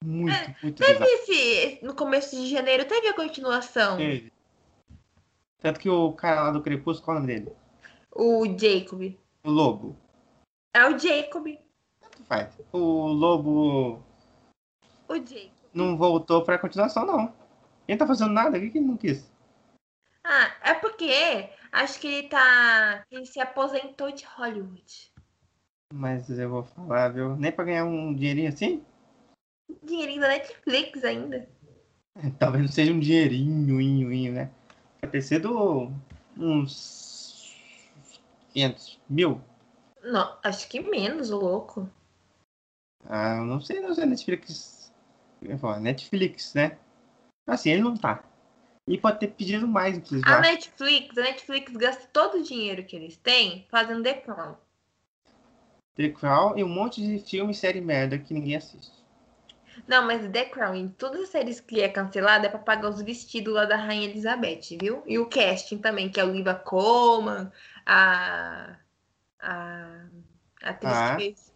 Muito, É, muito Teve bizarro. esse. No começo de janeiro, teve a continuação. Teve. Tanto que o cara lá do Crepúsculo, qual é o nome dele? O Jacob. O Lobo. É o Jacob. Tanto faz. O Lobo O Jacob. não voltou pra continuação, não. Ele tá fazendo nada, o que que ele não quis? Ah, é porque acho que ele tá. Ele se aposentou de Hollywood. Mas eu vou falar, viu? Nem pra ganhar um dinheirinho assim? Dinheirinho da Netflix ainda. Talvez não seja um dinheirinho, inho, inho, né? Vai ter sido uns 500 mil. Não, acho que menos, o louco. Ah, eu não sei, não sei, Netflix. Netflix, né? Assim, ele não tá. E pode ter pedido mais, inclusive. A. Netflix, a Netflix gasta todo o dinheiro que eles têm fazendo The Crown. The Crown e um monte de filme e série merda que ninguém assiste. Não, mas The Crown, em todas as séries que é cancelada, é pra pagar os vestidos lá da Rainha Elizabeth, viu? E o casting também, que é a Olivia Colman, a. A. A atriz, Ah. que fez,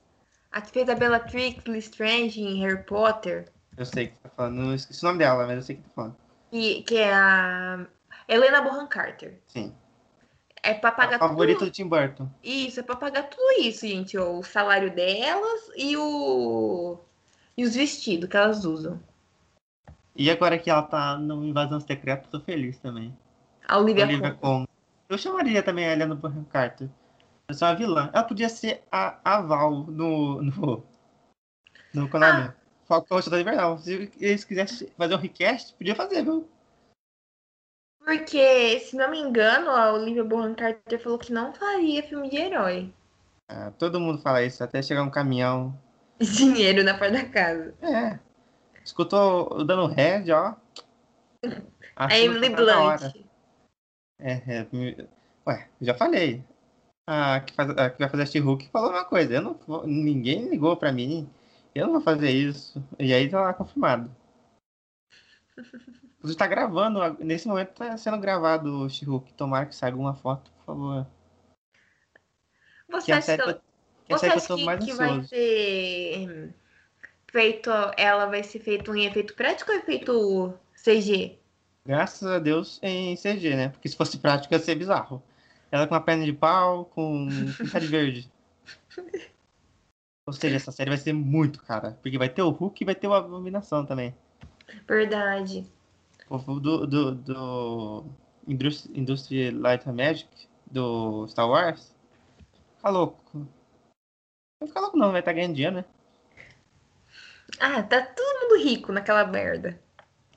a que fez a Bellatrix Lestrange em Harry Potter, Eu sei que tá falando, não esqueci o nome dela, mas eu sei que tá falando. e, que é a. Helena Bonham Carter. Sim. É pra pagar favorita tudo. do Tim Burton. Isso, é pra pagar tudo isso, gente. O salário delas e o. E os vestidos que elas usam. E agora que ela tá no Invasão Secreta, eu tô feliz também. A Olivia, Olivia. Eu chamaria também a Helena Bonham Carter. Ela é uma vilã. Ela podia ser a, a Val no. no. no Konami. Ah. Falcão Soldado Invernal. Se eles quisessem fazer um request, podia fazer, viu? Porque, se não me engano, a Olivia Bonham Carter falou que não faria filme de herói. Ah, todo mundo fala isso, até chegar um caminhão. Dinheiro na porta da casa. É. Escutou dando head, ó. A Emily pra cada hora. Blunt. É, é, ué, já falei. A que, faz, a que vai fazer a She-Hulk falou uma coisa. Eu não, ninguém ligou pra mim. Eu não vou fazer isso. E aí tá lá confirmado. Você tá gravando, nesse momento tá sendo gravado o She-Hulk. Tomara que saia alguma foto, por favor. Você Que é a acha série que, que, eu- que, é você que eu tô que, mais que vai ser feito. Ela vai ser feito em efeito prático ou efeito CG? Graças a Deus em CG, né? Porque se fosse prático ia ser bizarro. Ela com uma perna de pau, com pinta de verde. Ou seja, essa série vai ser muito cara. Porque vai ter o Hulk e vai ter o Abominação também. Verdade. O do, do, do Industry, Light and Magic, do Star Wars, fica louco. Não vai ficar louco não, vai estar ganhando dinheiro, né? Ah, tá todo mundo rico naquela merda.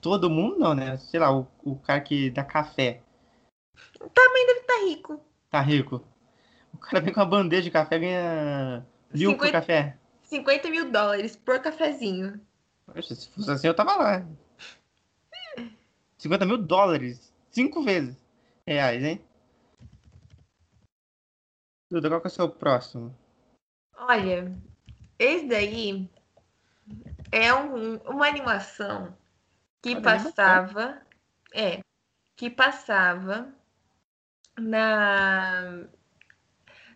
Todo mundo não, né? Sei lá, o, o cara que dá café Tá rico. tá rico. O cara vem com uma bandeja de café ganha mil por 50 café. 50 mil dólares por cafezinho. Poxa, se fosse assim eu tava lá. 50 mil dólares. Cinco vezes. Reais, hein? Duda, qual que é o seu próximo? Olha, esse daí é um- uma animação que Olha, passava. É, que passava na.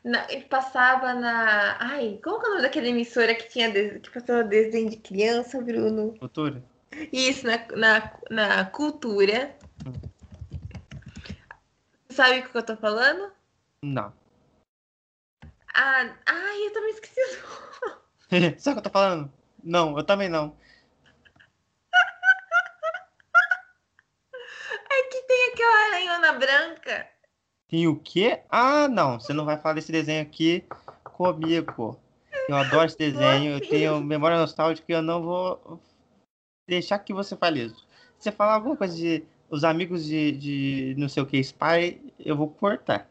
na passava na. Ai, como que é o nome daquela emissora que tinha que passava desenho de criança, Bruno? Cultura? Isso, na, na, na cultura. Sabe o que eu tô falando? Não. Ah, ai, eu também esqueci o nome. Sabe o que eu tô falando? Não, eu também não. É que tem aquela aranhona branca. Tem o quê? Ah, não. Você não vai falar desse desenho aqui comigo. Eu adoro esse desenho. Eu tenho memória nostálgica e eu não vou deixar que você fale isso. Se você falar alguma coisa de os amigos de, de não sei o que, Spy, eu vou cortar.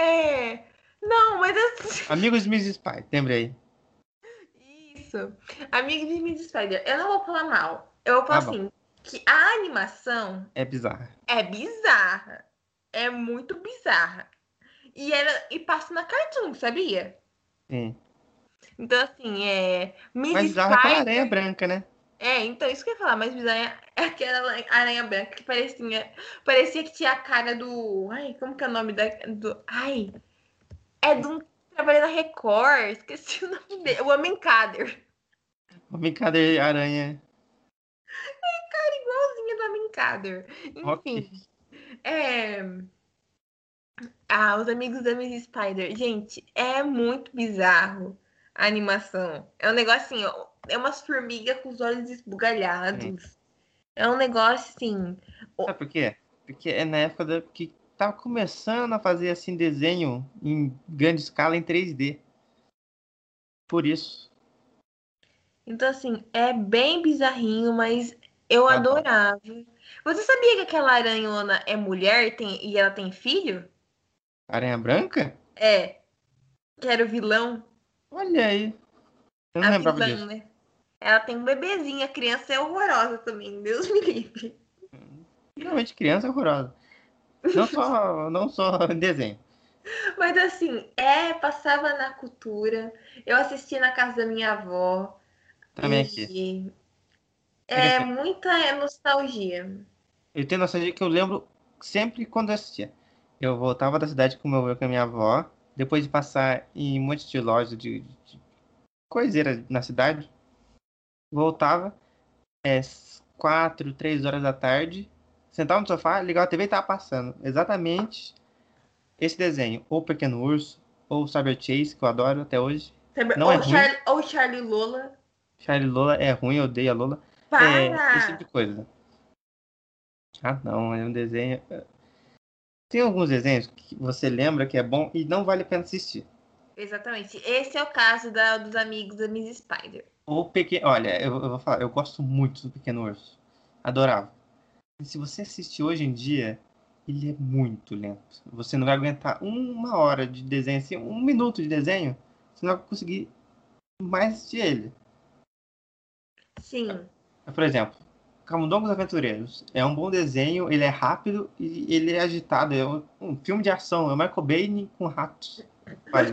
É. Não, mas assim. Amigos de Miss Spy, lembrei. Isso. Amigo de Miss Spider. Eu não vou falar mal. Eu vou falar Tá bom. assim: que a animação É bizarro. é bizarra. É muito bizarra. E, era, e passa na Cartoon, sabia? Sim. Então, assim, é. Miss Mas é Spider- aranha branca, né? É, então, isso que eu ia falar, mas bizarra é aquela aranha branca que parecia, parecia que tinha a cara do. Ai, como que é o nome da. Do, ai. É de um. Trabalha na Record, esqueci o nome dele. O Homem Cader. Uma brincadeira aranha. Igualzinha do Homem Cader. Enfim. Ok. É. Ah, os amigos da Miss Spider. Gente, é muito bizarro a animação. É um negócio assim, ó, é umas formigas com os olhos esbugalhados. É um negócio assim. Sabe por quê? Porque é na época da, que tava começando a fazer assim desenho em grande escala em 3D. Por isso. Então, assim, é bem bizarrinho, mas eu Tá bom. adorava. Você sabia que aquela aranhona é mulher e, tem- e ela tem filho? Aranha branca? É. Que era o vilão. Olha aí. Eu não a lembrava vilã, disso. né? Ela tem um bebezinho, a criança é horrorosa também, Deus me livre. Realmente criança é horrorosa. Não só, não só desenho. Mas assim, é, passava na cultura. Eu assistia na casa da minha avó. Também aqui. É muita nostalgia. Eu tenho noção de que eu lembro sempre quando eu assistia. Eu voltava da cidade com meu avô com a minha avó, depois de passar em um monte de lojas de, de coiseira na cidade. Voltava, é, quatro, três horas da tarde, sentava no sofá, ligava a TV e tava passando. Exatamente esse desenho. Ou Pequeno Urso, ou Cyber Chase, que eu adoro até hoje. Não ou, é ruim. Charlie, ou Charlie Lola. Charlie Lola é ruim, eu odeio a Lola. Para! É, esse tipo de coisa. Ah, não, é um desenho. Tem alguns desenhos que você lembra que é bom e não vale a pena assistir. Exatamente. Esse é o caso da- dos amigos da Miss Spider. Ou pequeno. Olha, eu, eu vou falar, eu gosto muito do Pequeno Urso. Adorava. E se você assistir hoje em dia, ele é muito lento. Você não vai aguentar uma hora de desenho, assim, um minuto de desenho, você não vai conseguir mais assistir ele. Sim. Por exemplo, Camundongos Aventureiros. É um bom desenho, ele é rápido e ele é agitado. É um, um filme de ação. É o Michael Bay com ratos. Mas,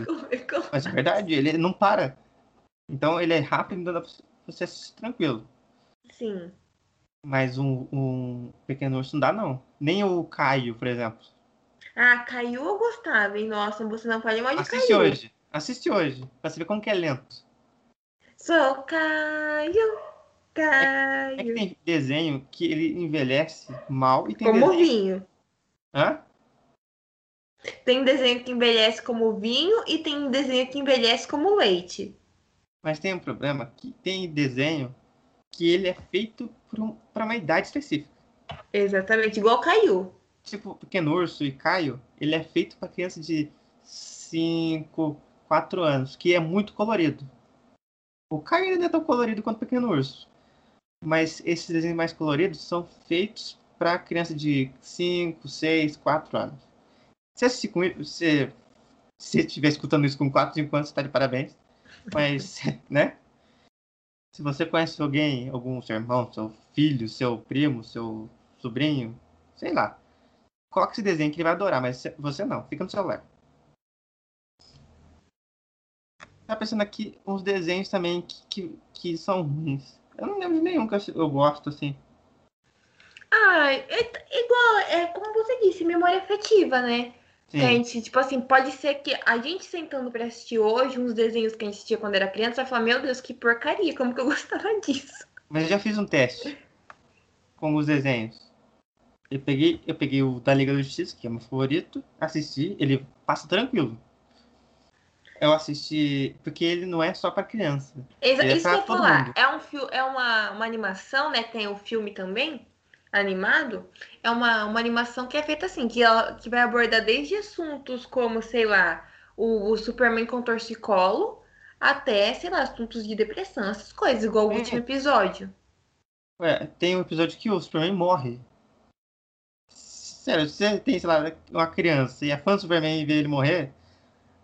mas é verdade, ele não para. Então ele é rápido, então dá pra você assistir tranquilo. Sim. Mas um, um pequeno urso não dá, não. Nem o Caio, por exemplo. Ah, Caiu eu gostava, hein? Nossa, você não pode mal de Assiste Caiu. hoje. Assiste hoje. Pra ver como que é lento. Sou Caio, É que Caio. tem desenho que ele envelhece mal e tem Como desenho... vinho. Hã? Tem desenho que envelhece como vinho e tem desenho que envelhece como leite. Mas tem um problema que tem desenho que ele é feito por um, uma idade específica. Exatamente, igual Caiu. Tipo, Pequeno Urso e Caio, ele é feito para criança de 5, 4 anos, que é muito colorido. O Caio ainda não é tão colorido quanto o Pequeno Urso. Mas esses desenhos mais coloridos são feitos para criança de 5, 6, 4 anos. Se se estiver escutando isso com 4, 5 anos, você tá de parabéns. Mas, né? Se você conhece alguém, algum seu irmão, seu filho, seu primo, seu sobrinho, sei lá. Coloque esse desenho que ele vai adorar, mas você não, fica no celular. Tá pensando aqui uns desenhos também que, que, que são ruins. Eu não lembro de nenhum que eu, eu gosto, assim. Ah, é t- igual, é como você disse, memória afetiva, né? Sim. Que gente, tipo assim, pode ser que a gente sentando pra assistir hoje uns desenhos que a gente assistia quando era criança, vai falar, meu Deus, que porcaria, como que eu gostava disso? Mas eu já fiz um teste com os desenhos. Eu peguei, eu peguei o da Liga da Justiça, que é meu favorito, assisti, ele passa tranquilo. Eu assisti, porque ele não é só pra criança. Exa- Ele é isso que pra eu ia falar. mundo. É, um é uma, uma animação, né? Tem o filme também, animado. É uma, uma animação que é feita assim, que, ela, que vai abordar desde assuntos como, sei lá, o, o Superman com torcicolo, até, sei lá, assuntos de depressão, essas coisas, igual o É. último episódio. Ué, tem um episódio que o Superman morre. Sério, se você tem, sei lá, uma criança e é fã do Superman e vê ele morrer,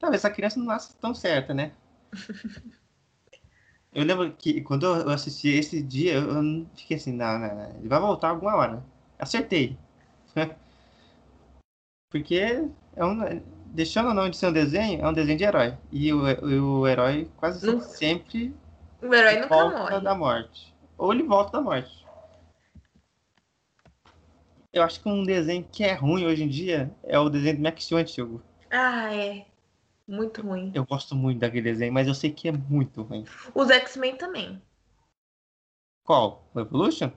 talvez essa criança não nasça tão certa, né? Eu lembro que quando eu assisti esse dia, eu fiquei assim, não, não, não, ele vai voltar alguma hora. Acertei. Porque é um, deixando ou não de ser um desenho, é um desenho de herói. E o, o herói quase sempre O herói nunca volta morre. da morte. Ou ele volta da morte. Eu acho que um desenho que é ruim hoje em dia é o desenho do Max Steel antigo. Ah, é. Muito ruim. Eu gosto muito daquele desenho, mas eu sei que é muito ruim. Os X-Men também. Qual? O Evolution?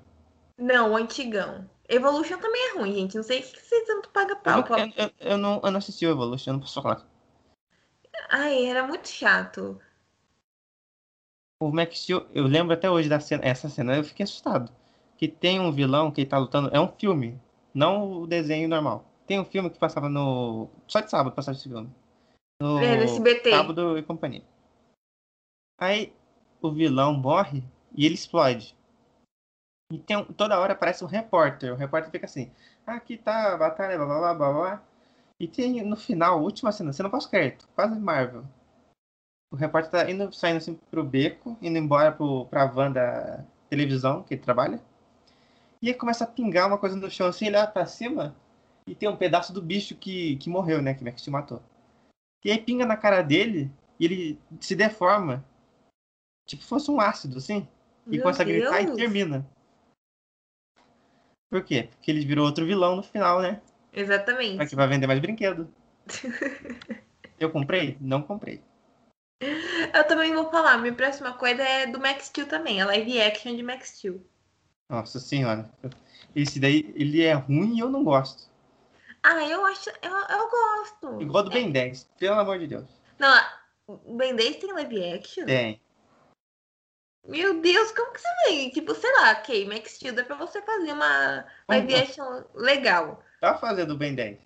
Não, o antigão. Evolution também é ruim, gente. Não sei o que vocês tanto pagam Eu, pau. não, pra- eu, eu- eu não, eu não assisti o Evolution, eu não posso falar. Ai, era muito chato. O Max Steel, eu lembro até hoje da cena, essa cena, eu fiquei assustado. Que tem um vilão que ele tá lutando, é um filme, não o desenho normal. Tem um filme que passava no. Só de sábado passava esse filme. No É, no SBT. Sábado e companhia. Aí o vilão morre e ele explode. E tem toda hora aparece um repórter. O repórter fica assim: "Ah, aqui tá a batalha, blá blá blá blá blá. E tem no final, última cena, cena pós-crédito, quase Marvel. O repórter tá indo, saindo assim pro beco, indo embora pro, pra van da televisão que ele trabalha. E aí começa a pingar uma coisa no chão assim, ele olha pra cima e tem um pedaço do bicho que, que morreu, né? Que o Max Steel matou. E aí pinga na cara dele e ele se deforma. Tipo se fosse um ácido, assim. E Meu começa a gritar e Deus. termina. Por quê? Porque ele virou outro vilão no final, né? Exatamente. que vai vender mais brinquedo. Eu comprei? Não comprei. Eu também vou falar. Minha próxima coisa é do Max Steel também. A live action de Max Steel. Nossa senhora. Esse daí, ele é ruim e eu não gosto. Ah, eu acho. Eu, eu gosto. Igual do Ben 10, pelo amor de Deus. Não, o Ben 10 tem live action? Tem. Meu Deus, como que você vai? Tipo, sei lá, ok, Max Steel dá pra você fazer uma live Como? action legal. Tá fazendo o Ben 10.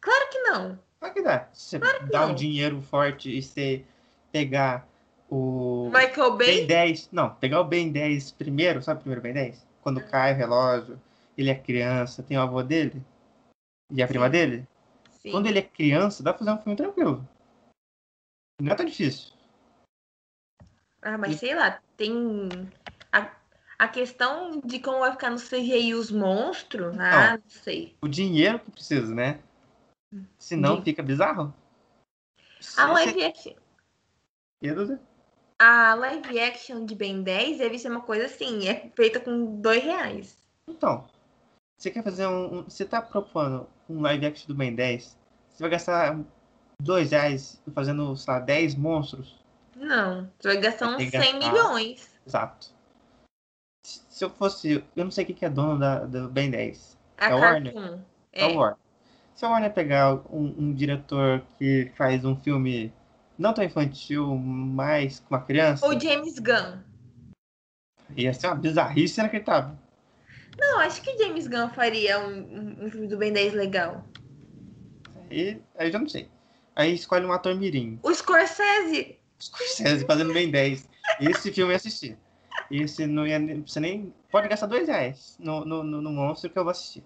Claro que não. Claro que dá. Você que dá um não. dinheiro forte e você pegar o Michael Ben Bay? 10. Não, pegar o Ben 10 primeiro, sabe o primeiro Ben 10? Quando cai o relógio, ele é criança, tem o avô dele e a prima Sim. dele. Sim. Quando ele é criança, dá pra fazer um filme tranquilo. Não é tão difícil. Ah, mas sei lá, tem. A, a questão de como vai ficar no CGI os monstros. Ah, não sei. O dinheiro que precisa, né? Senão Sim. fica bizarro. A live action. A live action de Ben 10 deve ser uma coisa assim, é feita com dois reais. Então, você quer fazer um- Você tá propondo um live action do Ben 10? Você vai gastar dois reais fazendo, sei lá, 10 monstros? Não, você vai gastar Vai uns que 100 gastar. milhões. Exato. Se eu fosse. Eu não sei o que é dono da, do Ben 10. A É Warner? Cartoon. É o É, Warner. Se a Warner pegar um, um diretor que faz um filme não tão infantil, mas com uma criança, Ou James Gunn. ia ser uma bizarrice inacreditável. Não, acho que James Gunn faria um, um- um filme do Ben 10 legal. Aí, aí já não sei. Aí escolhe um ator mirim. O Scorsese. Scorsese fazendo Ben 10. Esse filme eu ia assistir. Esse não ia. Você nem. Pode gastar dois reais no, no, no, no monstro que eu vou assistir.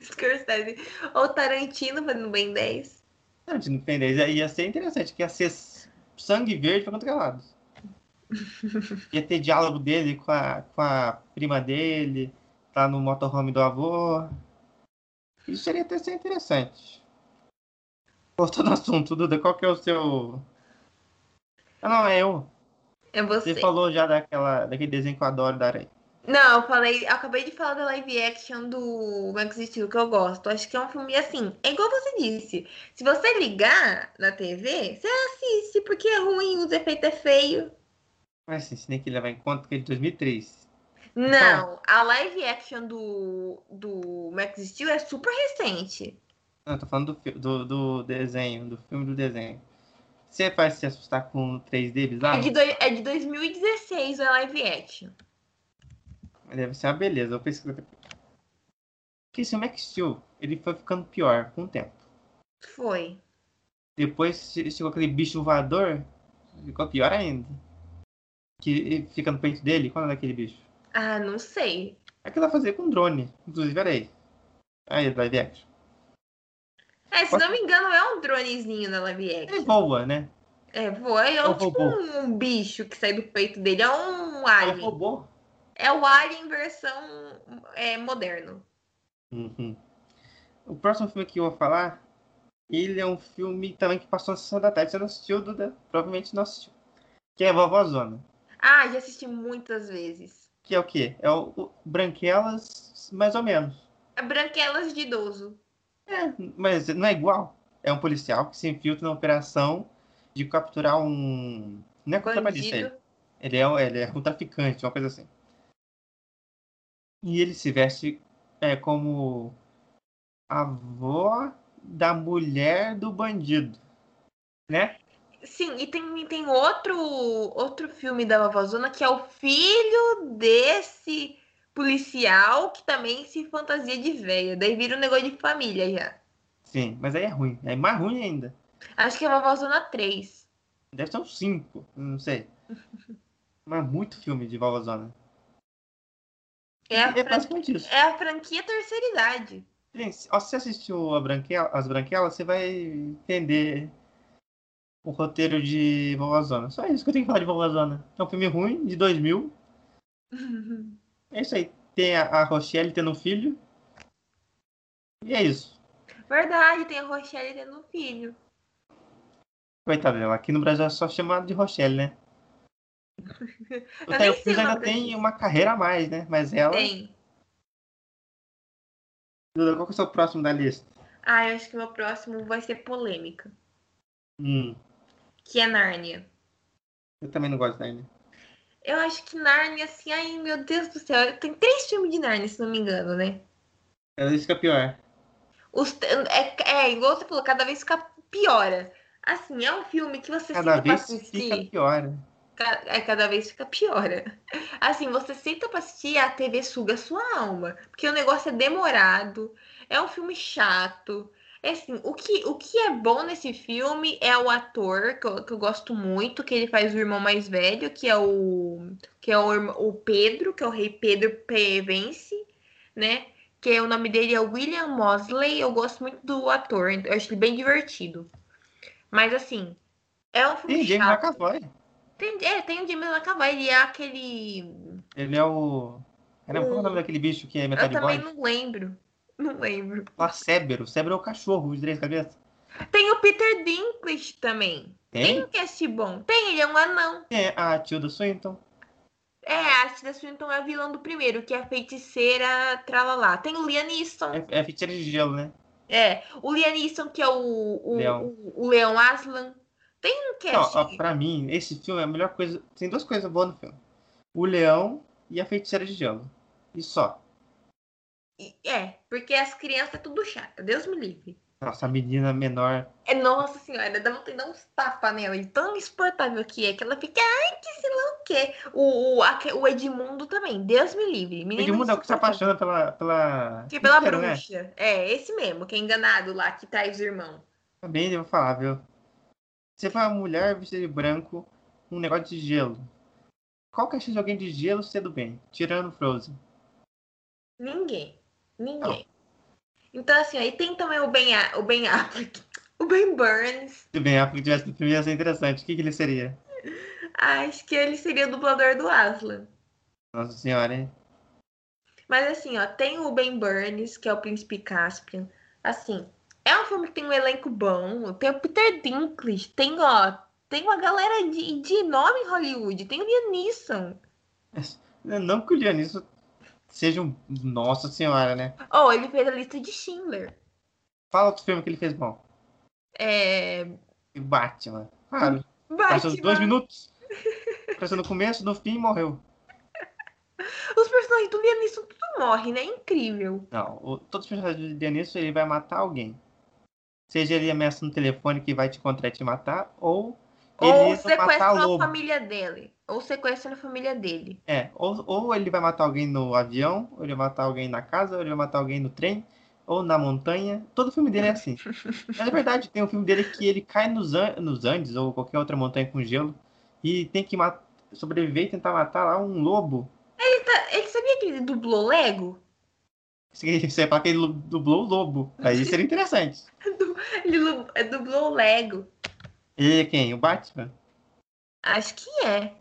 Scorsese. Ou Tarantino fazendo Ben 10. Não, de Ben 10 ia- ser interessante, que ia ser sangue verde pra quanto é lado. Ia ter diálogo dele com a, com a prima dele, tá no motorhome do avô. Isso seria até ser interessante. Voltando ao assunto, Duda, qual que é o seu. Ah, não, é eu. É você. Você falou já daquela, daquele desenho que eu adoro da aranha. Não, eu falei, eu acabei de falar da live action do Max Steel que eu gosto. Acho que é um filme assim, é igual você disse. Se você ligar na TV, você assiste porque é ruim, os efeitos é feio. Mas assim, você tem que levar em conta que é de 2003. Não, a live action do, do Max Steel é super recente. Não, tô falando do, do, do desenho, do filme do desenho. Você vai se assustar com 3D É bizarro? de, doi- é de 2016 a live action. Deve ser uma beleza, eu pesquiso. Porque esse Max Steel, ele foi ficando pior com o tempo. Foi. Depois che- chegou aquele bicho voador, ficou pior ainda. Que fica no peito dele, qual é daquele bicho? Ah, não sei. Aquilo vai fazer com drone, inclusive, era aí. Aí, live action. É, se não me engano, é um dronezinho na live Ele action. voa, né? É, voa, é É um um, tipo robô. um bicho que sai do peito dele. É um É um alien. robô. É o Alien versão é, moderno. Uhum. O próximo filme que eu vou falar Ele é um filme também que passou na sessão da tarde. Você não assistiu, Duda? Provavelmente não assistiu. Que é Vovózona. Ah, já assisti muitas vezes. Que é o quê? É o, o Branquelas, mais ou menos. É Branquelas de idoso. É, mas não é igual. É um policial que se infiltra na operação de capturar um. Não é contrabandista ele. Bandido. Ele é, ele é um traficante, uma coisa assim. E ele se veste é, como avó da mulher do bandido. Né? Sim, e tem, tem outro, outro filme da Vovózona que é o filho desse policial que também se fantasia de véia. Daí vira um negócio de família já. Sim, mas aí é ruim. É mais ruim ainda. Acho que é a Vovózona 3. Deve ser uns 5, não sei. Mas muito filme de Vovózona. É a, É é a franquia terceira idade. Gente, se você assistiu a Branquela, as Branquelas, você vai entender o roteiro de Vovózona. Só isso que eu tenho que falar de Vovózona. É um filme ruim, de 2000. É isso aí. Tem a, a Rochelle tendo um filho. E é isso. Verdade, tem a Rochelle tendo um filho. Coitada dela. Aqui no Brasil é só chamado de Rochelle, né? O Taylor Cruz ainda tem uma carreira a mais, né? Mas ela. Tem. Duda, qual que é o seu próximo da lista? Ah, eu acho que o meu próximo vai ser polêmica. Hum, Que é Nárnia. eu também não gosto da Anne. Eu acho que Nárnia, assim, ai meu Deus do céu. Tem três filmes de Nárnia, se não me engano, né? É isso que é pior. Os, é, é, igual você falou, cada vez fica piora. Assim, é um filme que você Cada senta pra vez assistir. fica pior. Ca- É, cada vez fica piora. Assim, você senta pra assistir e a TV suga a sua alma. Porque o negócio é demorado, é um filme chato. É assim, o que, o que é bom nesse filme é o ator, que eu, que eu gosto muito, que ele faz o irmão mais velho, que é o. Que é o, o Pedro, que é o rei Pedro Pevence, né? Que o nome dele é William Mosley. Eu gosto muito do ator, eu acho ele bem divertido. Mas assim, é um filme Ih, James. McAvoy. Tem, é, tem o James McAvoy, ele é aquele. Ele é o. Caramba, qual é o nome daquele bicho que é Eu metade também bode? não lembro. Não lembro. Lá, Cébero. Cébero é o cachorro, os três cabeças. Tem o Peter Dinklage também. Tem Tem? um cast bom. Tem, ele é um anão. Tem a Tilda Swinton. É, a Tilda Swinton é a vilã do primeiro, que é a feiticeira Tralalá. Tem o Liam Neeson. É, é feiticeira de gelo, né? É, o Liam Neeson, que é o, o, Leão. o, o Leão Aslan. Tem um Não, cast. ó, pra mim, esse filme é a melhor coisa. Tem duas coisas boas no filme: o leão e a feiticeira de gelo. E só. É, porque as crianças é tudo chato. Deus me livre. Nossa, a menina menor. É, nossa senhora, dá vontade de dar uns tapas nela. De tão insuportável que é, que ela fica, ai, que sei lá o quê. O, o, aque- o Edmundo também, Deus me livre. O Menino Edmundo é o que se apaixona pela. pela... Que pela né? bruxa. É, esse mesmo, que é enganado lá, que traz o irmão. Também vou falar, viu? Você foi uma mulher vestida de branco, um negócio de gelo. Qual que é a chance de alguém de gelo ser do bem? Tirando Frozen. Ninguém. Ninguém. Então, assim, aí tem também o Ben, o ben Affleck, o Ben Burns. Se o Ben Affleck tivesse no filme, ia ser interessante. O que, que ele seria? Acho que ele seria o dublador do Aslan. Nossa senhora, hein? Mas assim, ó, tem o Ben Burns, que é o Príncipe Caspian. Assim, é um filme que tem um elenco bom. Tem o Peter Dinklage, tem, ó, tem uma galera de, de nome em Hollywood. Tem o Liam Neeson. Não que o Lianisso seja um. Nossa senhora, né? Oh, ele fez a lista de Schindler. Fala outro filme que ele fez bom. É. Batman. Claro. Passou Batman. dois minutos. Passou no começo, no fim e morreu. Os personagens do Liam Neeson tudo morre, né? Incrível. Não, o, todos os personagens de Lianisso, ele vai matar alguém. Seja ele ameaça no telefone que vai te encontrar e te matar, ou ele Ou matar sequestra a família dele. Ou sequestra a família dele. É, ou, ou ele vai matar alguém no avião, ou ele vai matar alguém na casa, ou ele vai matar alguém no trem, ou na montanha. Todo filme dele é assim. Mas é verdade, tem um filme dele que ele cai nos, An- nos Andes, ou qualquer outra montanha com gelo, e tem que sobreviver e tentar matar lá um lobo. Ele, tá- ele sabia que ele dublou Lego? Você fala que ele dublou o lobo. Aí seria interessante. Ele dublou o Lego. E quem? O Batman? Acho que é.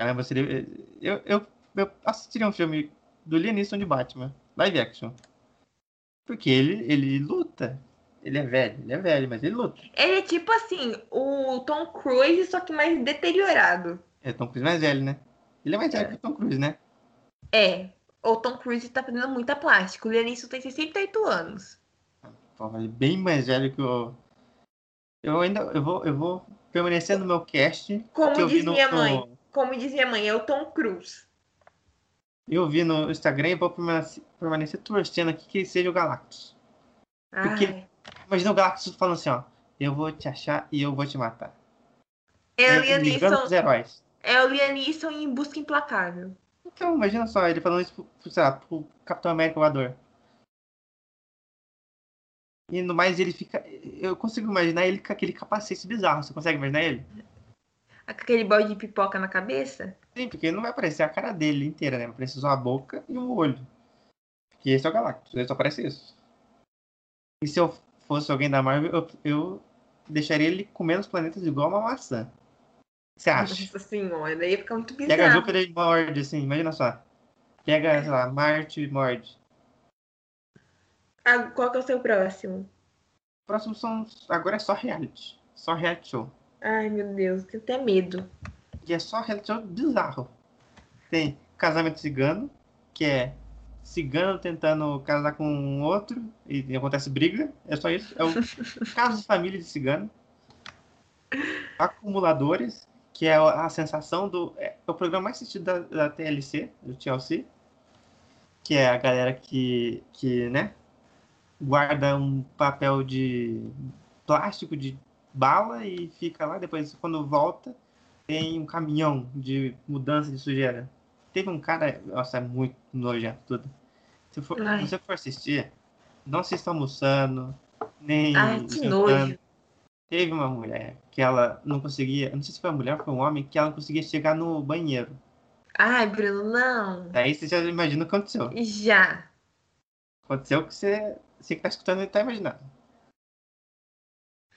Caramba, seria. Eu, eu, eu assistiria um filme do Liam Neeson de Batman, live action. Porque ele, ele luta. Ele é velho, ele é velho, mas ele luta. Ele é tipo assim, o Tom Cruise, só que mais deteriorado. É Tom Cruise mais velho, né? Ele é mais velho É. que o Tom Cruise, né? É. O Tom Cruise tá fazendo muita plástica. O Lianisson tem 68 anos. Pô, ele é bem mais velho que o. Eu ainda. Eu vou, eu vou permanecer no meu cast. Como diz minha no- mãe. Como diz minha mãe, é o Tom Cruise. eu vi no Instagram e vou permanecer, permanecer torcendo aqui que seja o Galactus. Porque-. Imagina o Galactus falando assim, ó. Eu vou te achar e eu vou te matar. É o Lianisson, é o Lianisson em Busca Implacável. Então, imagina só, ele falando isso pro, sei lá, pro Capitão América voador. E no mais ele fica. Eu consigo imaginar ele com aquele capacete bizarro. Você consegue imaginar ele? Aquele boy de pipoca na cabeça. Sim, porque não vai aparecer a cara dele inteira, né? Aparecer só a boca e o olho. Porque esse é o Galactus, ele só aparece isso. E se eu fosse alguém da Marvel, eu, eu deixaria ele comendo os planetas igual uma maçã. Você acha? Nossa senhora, daí ia ficar muito Pega bizarro. Júpiter e morde, assim, imagina só. Pega, sei lá, Marte e morde. Ah, qual que é o seu próximo? Próximo são. Agora é só reality. Só reality show. Ai, meu Deus, tenho até medo. E é só show bizarro. Tem casamento cigano, que é cigano tentando casar com um outro e acontece briga. É só isso. É o caso de família de cigano. Acumuladores, que é a sensação do. É o programa mais assistido da, da TLC, do TLC. Que é a galera que, que, né? Guarda um papel de plástico de bala e fica lá. Depois, quando volta, tem um caminhão de mudança de sujeira. Teve um cara, nossa, é muito nojento tudo. Se for, Ai. se você for assistir, não assista almoçando, nem Ai, que nojo. Teve uma mulher que ela não conseguia, não sei se foi uma mulher ou foi um homem, que ela não conseguia chegar no banheiro. Ai, Bruno, não. Daí você já imagina o que aconteceu. Já. Aconteceu o que você, você que tá escutando e tá imaginando.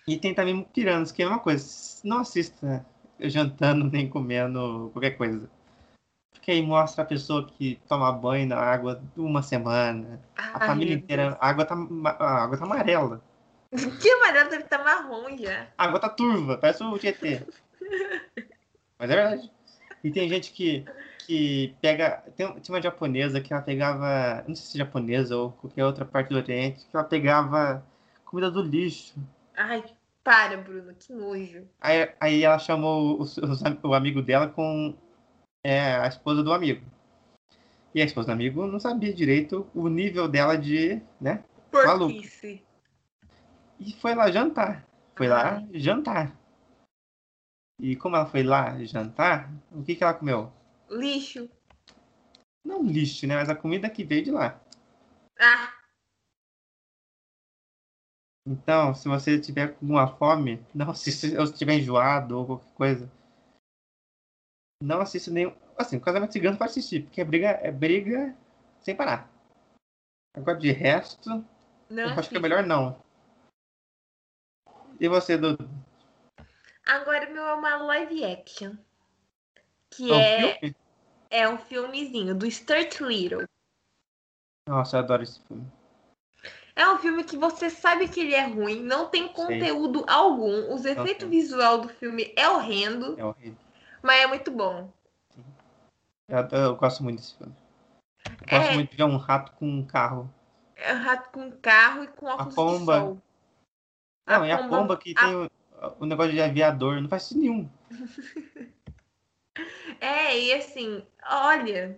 E tem também piranos, que é uma coisa. Não assista jantando nem comendo qualquer coisa. Porque aí mostra a pessoa que toma banho na água uma semana. A Ai, família meu inteira. A água, tá, a água tá amarela. Que amarelo deve estar marrom já. A água tá turva, parece o Tietê. Mas é verdade. E tem gente que, que pega. Tem, tinha uma japonesa que ela pegava. Não sei se é japonesa ou qualquer outra parte do Oriente, que ela pegava comida do lixo. Ai, para, Bruno, que nojo. Aí, aí ela chamou os am- o amigo dela com é, a esposa do amigo. E a esposa do amigo não sabia direito o nível dela de. né? Porquice. E foi lá jantar. Foi lá Ai. jantar. E como ela foi lá jantar, o que, que ela comeu? Lixo. Não lixo, né? Mas a comida que veio de lá. Ah, Então, se você tiver com alguma fome, não assista, ou se estiver enjoado ou qualquer coisa, não assista nenhum. Assim, o casamento cigano pode assistir, porque é briga, é briga sem parar. Agora de resto, não eu acho que é melhor não. E você, Dudu? Agora meu é uma live action. Que É um é, filme? é um filmezinho do Stuart Little. Nossa, eu adoro esse filme. É um filme que você sabe que ele é ruim, não tem conteúdo algum, os efeitos visual do filme é horrendo, É horrível. mas é muito bom. Eu, eu gosto muito desse filme. Eu gosto É. muito de ver um rato com um carro. É um rato com carro e com óculos pomba. de sol. Não, e a pomba que a- tem o, o negócio de aviador, não faz sentido nenhum. É, e assim, olha.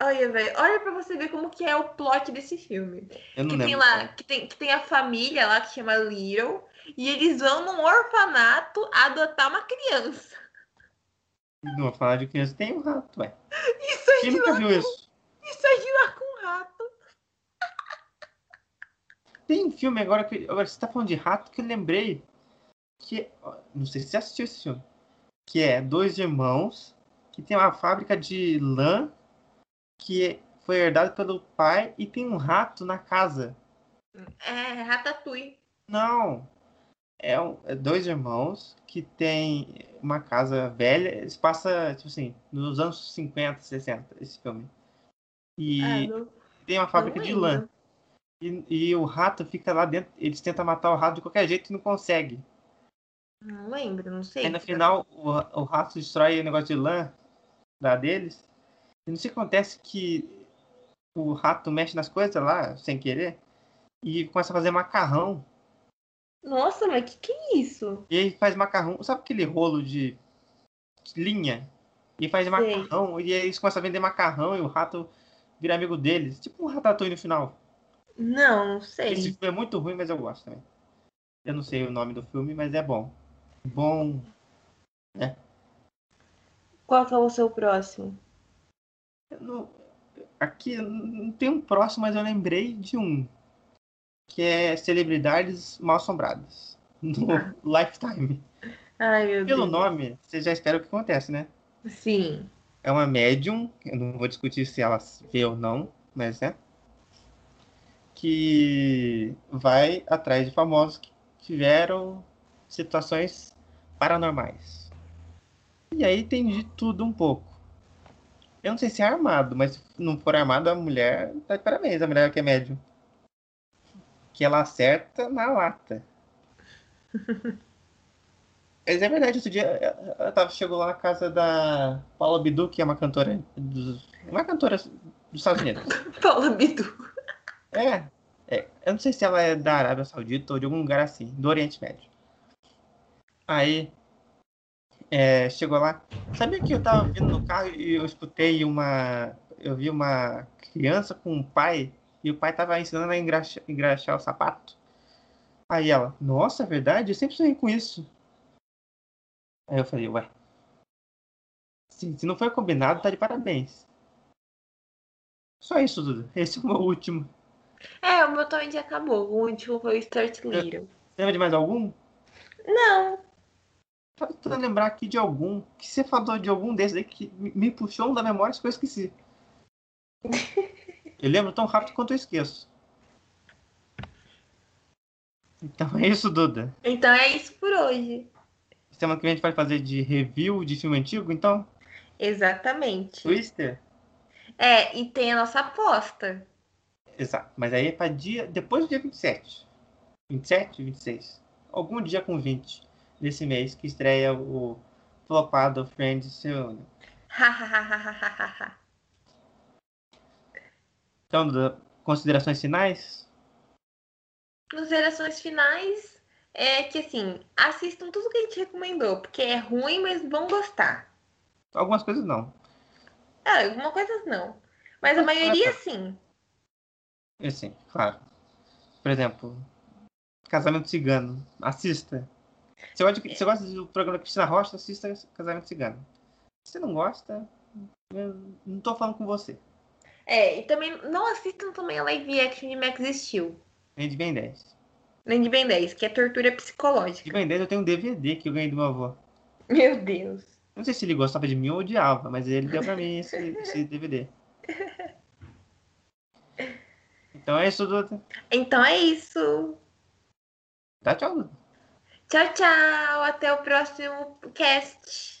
Olha, velho, olha pra você ver como que é o plot desse filme. Eu não Que lembro. tem lá, que tem, que tem a família lá que chama Little, e eles vão num orfanato adotar uma criança. Não vou falar de criança, tem um rato, ué. Isso é Quem nunca viu isso? isso é de lá com rato. Tem um filme agora que. Agora você tá falando de rato que eu lembrei. Que. Não sei se você assistiu esse filme. Que é dois irmãos que tem uma fábrica de lã que foi herdado pelo pai e tem um rato na casa. É, Ratatouille. Não. É, um- é dois irmãos que tem uma casa velha. Eles passa, tipo assim, nos anos 50, 60, esse filme. E Ah, não, tem uma fábrica de lã. E, e o rato fica lá dentro. Eles tentam matar o rato de qualquer jeito e não consegue. Não lembro, não sei. Aí no final o, o rato destrói o negócio de lã da deles. E não sei o que acontece que o rato mexe nas coisas lá, sem querer, e começa a fazer macarrão. Nossa, mas que que é isso? E aí faz macarrão. Sabe aquele rolo de linha? E faz Sei. macarrão. E aí eles começam a vender macarrão e o rato vira amigo deles. Tipo um ratatouille no final. Não, não sei. Esse filme é muito ruim, mas eu gosto também. Eu não sei o nome do filme, mas é bom. Bom. Qual que é o seu próximo? Não- Aqui não tem um próximo, mas eu lembrei de um. Que é Celebridades Mal Assombradas. No Lifetime. Ai, meu Pelo Deus. nome, você já espera o que acontece, né? Sim. É uma médium, eu não vou discutir se ela vê ou não, mas é. Que vai atrás de famosos que tiveram situações paranormais. E aí tem de tudo um pouco. Eu não sei se é armado, mas se não for armado, a mulher tá de parabéns, a mulher que é médium. Que ela acerta na lata. Mas é verdade, outro dia ela tava, chegou lá na casa da Paula Bidu, que é uma cantora dos, uma cantora dos Estados Unidos. Paula Bidu. É, é, eu não sei se ela é da Arábia Saudita ou de algum lugar assim, do Oriente Médio. Aí, é, chegou lá. Sabia que eu tava vindo no carro e eu escutei uma. Eu vi uma criança com um pai e o pai tava ensinando a engraxar, engraxar o sapato. Aí ela, nossa, é verdade? Eu sempre sonhei com isso. Aí eu falei, ué. Se, se não foi combinado, tá de parabéns. Só isso, Duda. Esse é o meu último. É, o meu também já acabou. O último foi o Stuart Little. Você lembra de mais algum? Não. Tô tentando lembrar aqui de algum. Que você falou de algum desses aí que me puxou um da memória que eu esqueci. Eu lembro tão rápido quanto eu esqueço. Então é isso, Duda. Então é isso por hoje. Semana que vem a gente vai fazer de review de filme antigo, então? Exatamente. Twister? É, e tem a nossa aposta. Exato. Mas aí é pra dia. Depois do dia 27. 27, 26. Algum dia com 20 desse mês que estreia o flopado Friends. Hahaha. Então, considerações finais? Considerações finais é que assim, assistam tudo que a gente recomendou, porque é ruim, mas vão gostar. Algumas coisas não. Ah, algumas coisas não. Mas a maioria sim. Assim, claro. Por exemplo, Casamento Cigano. Assista. Você gosta, de- você gosta do programa Cristina Rocha, assista Casamento Cigano. Se você não gosta, não tô falando com você. É, e também não assistam também a live action de Max Steel. Nem de Ben 10. Nem de Ben 10, que é tortura De psicológica. Ben 10 eu tenho um DVD que eu ganhei do meu avô. Meu Deus. Não sei se ele gostava de mim ou odiava, mas ele deu pra mim esse, esse DVD. Então é isso, Duda. Então é isso. Tá, tchau, Duda. Tchau, tchau. Até o próximo cast.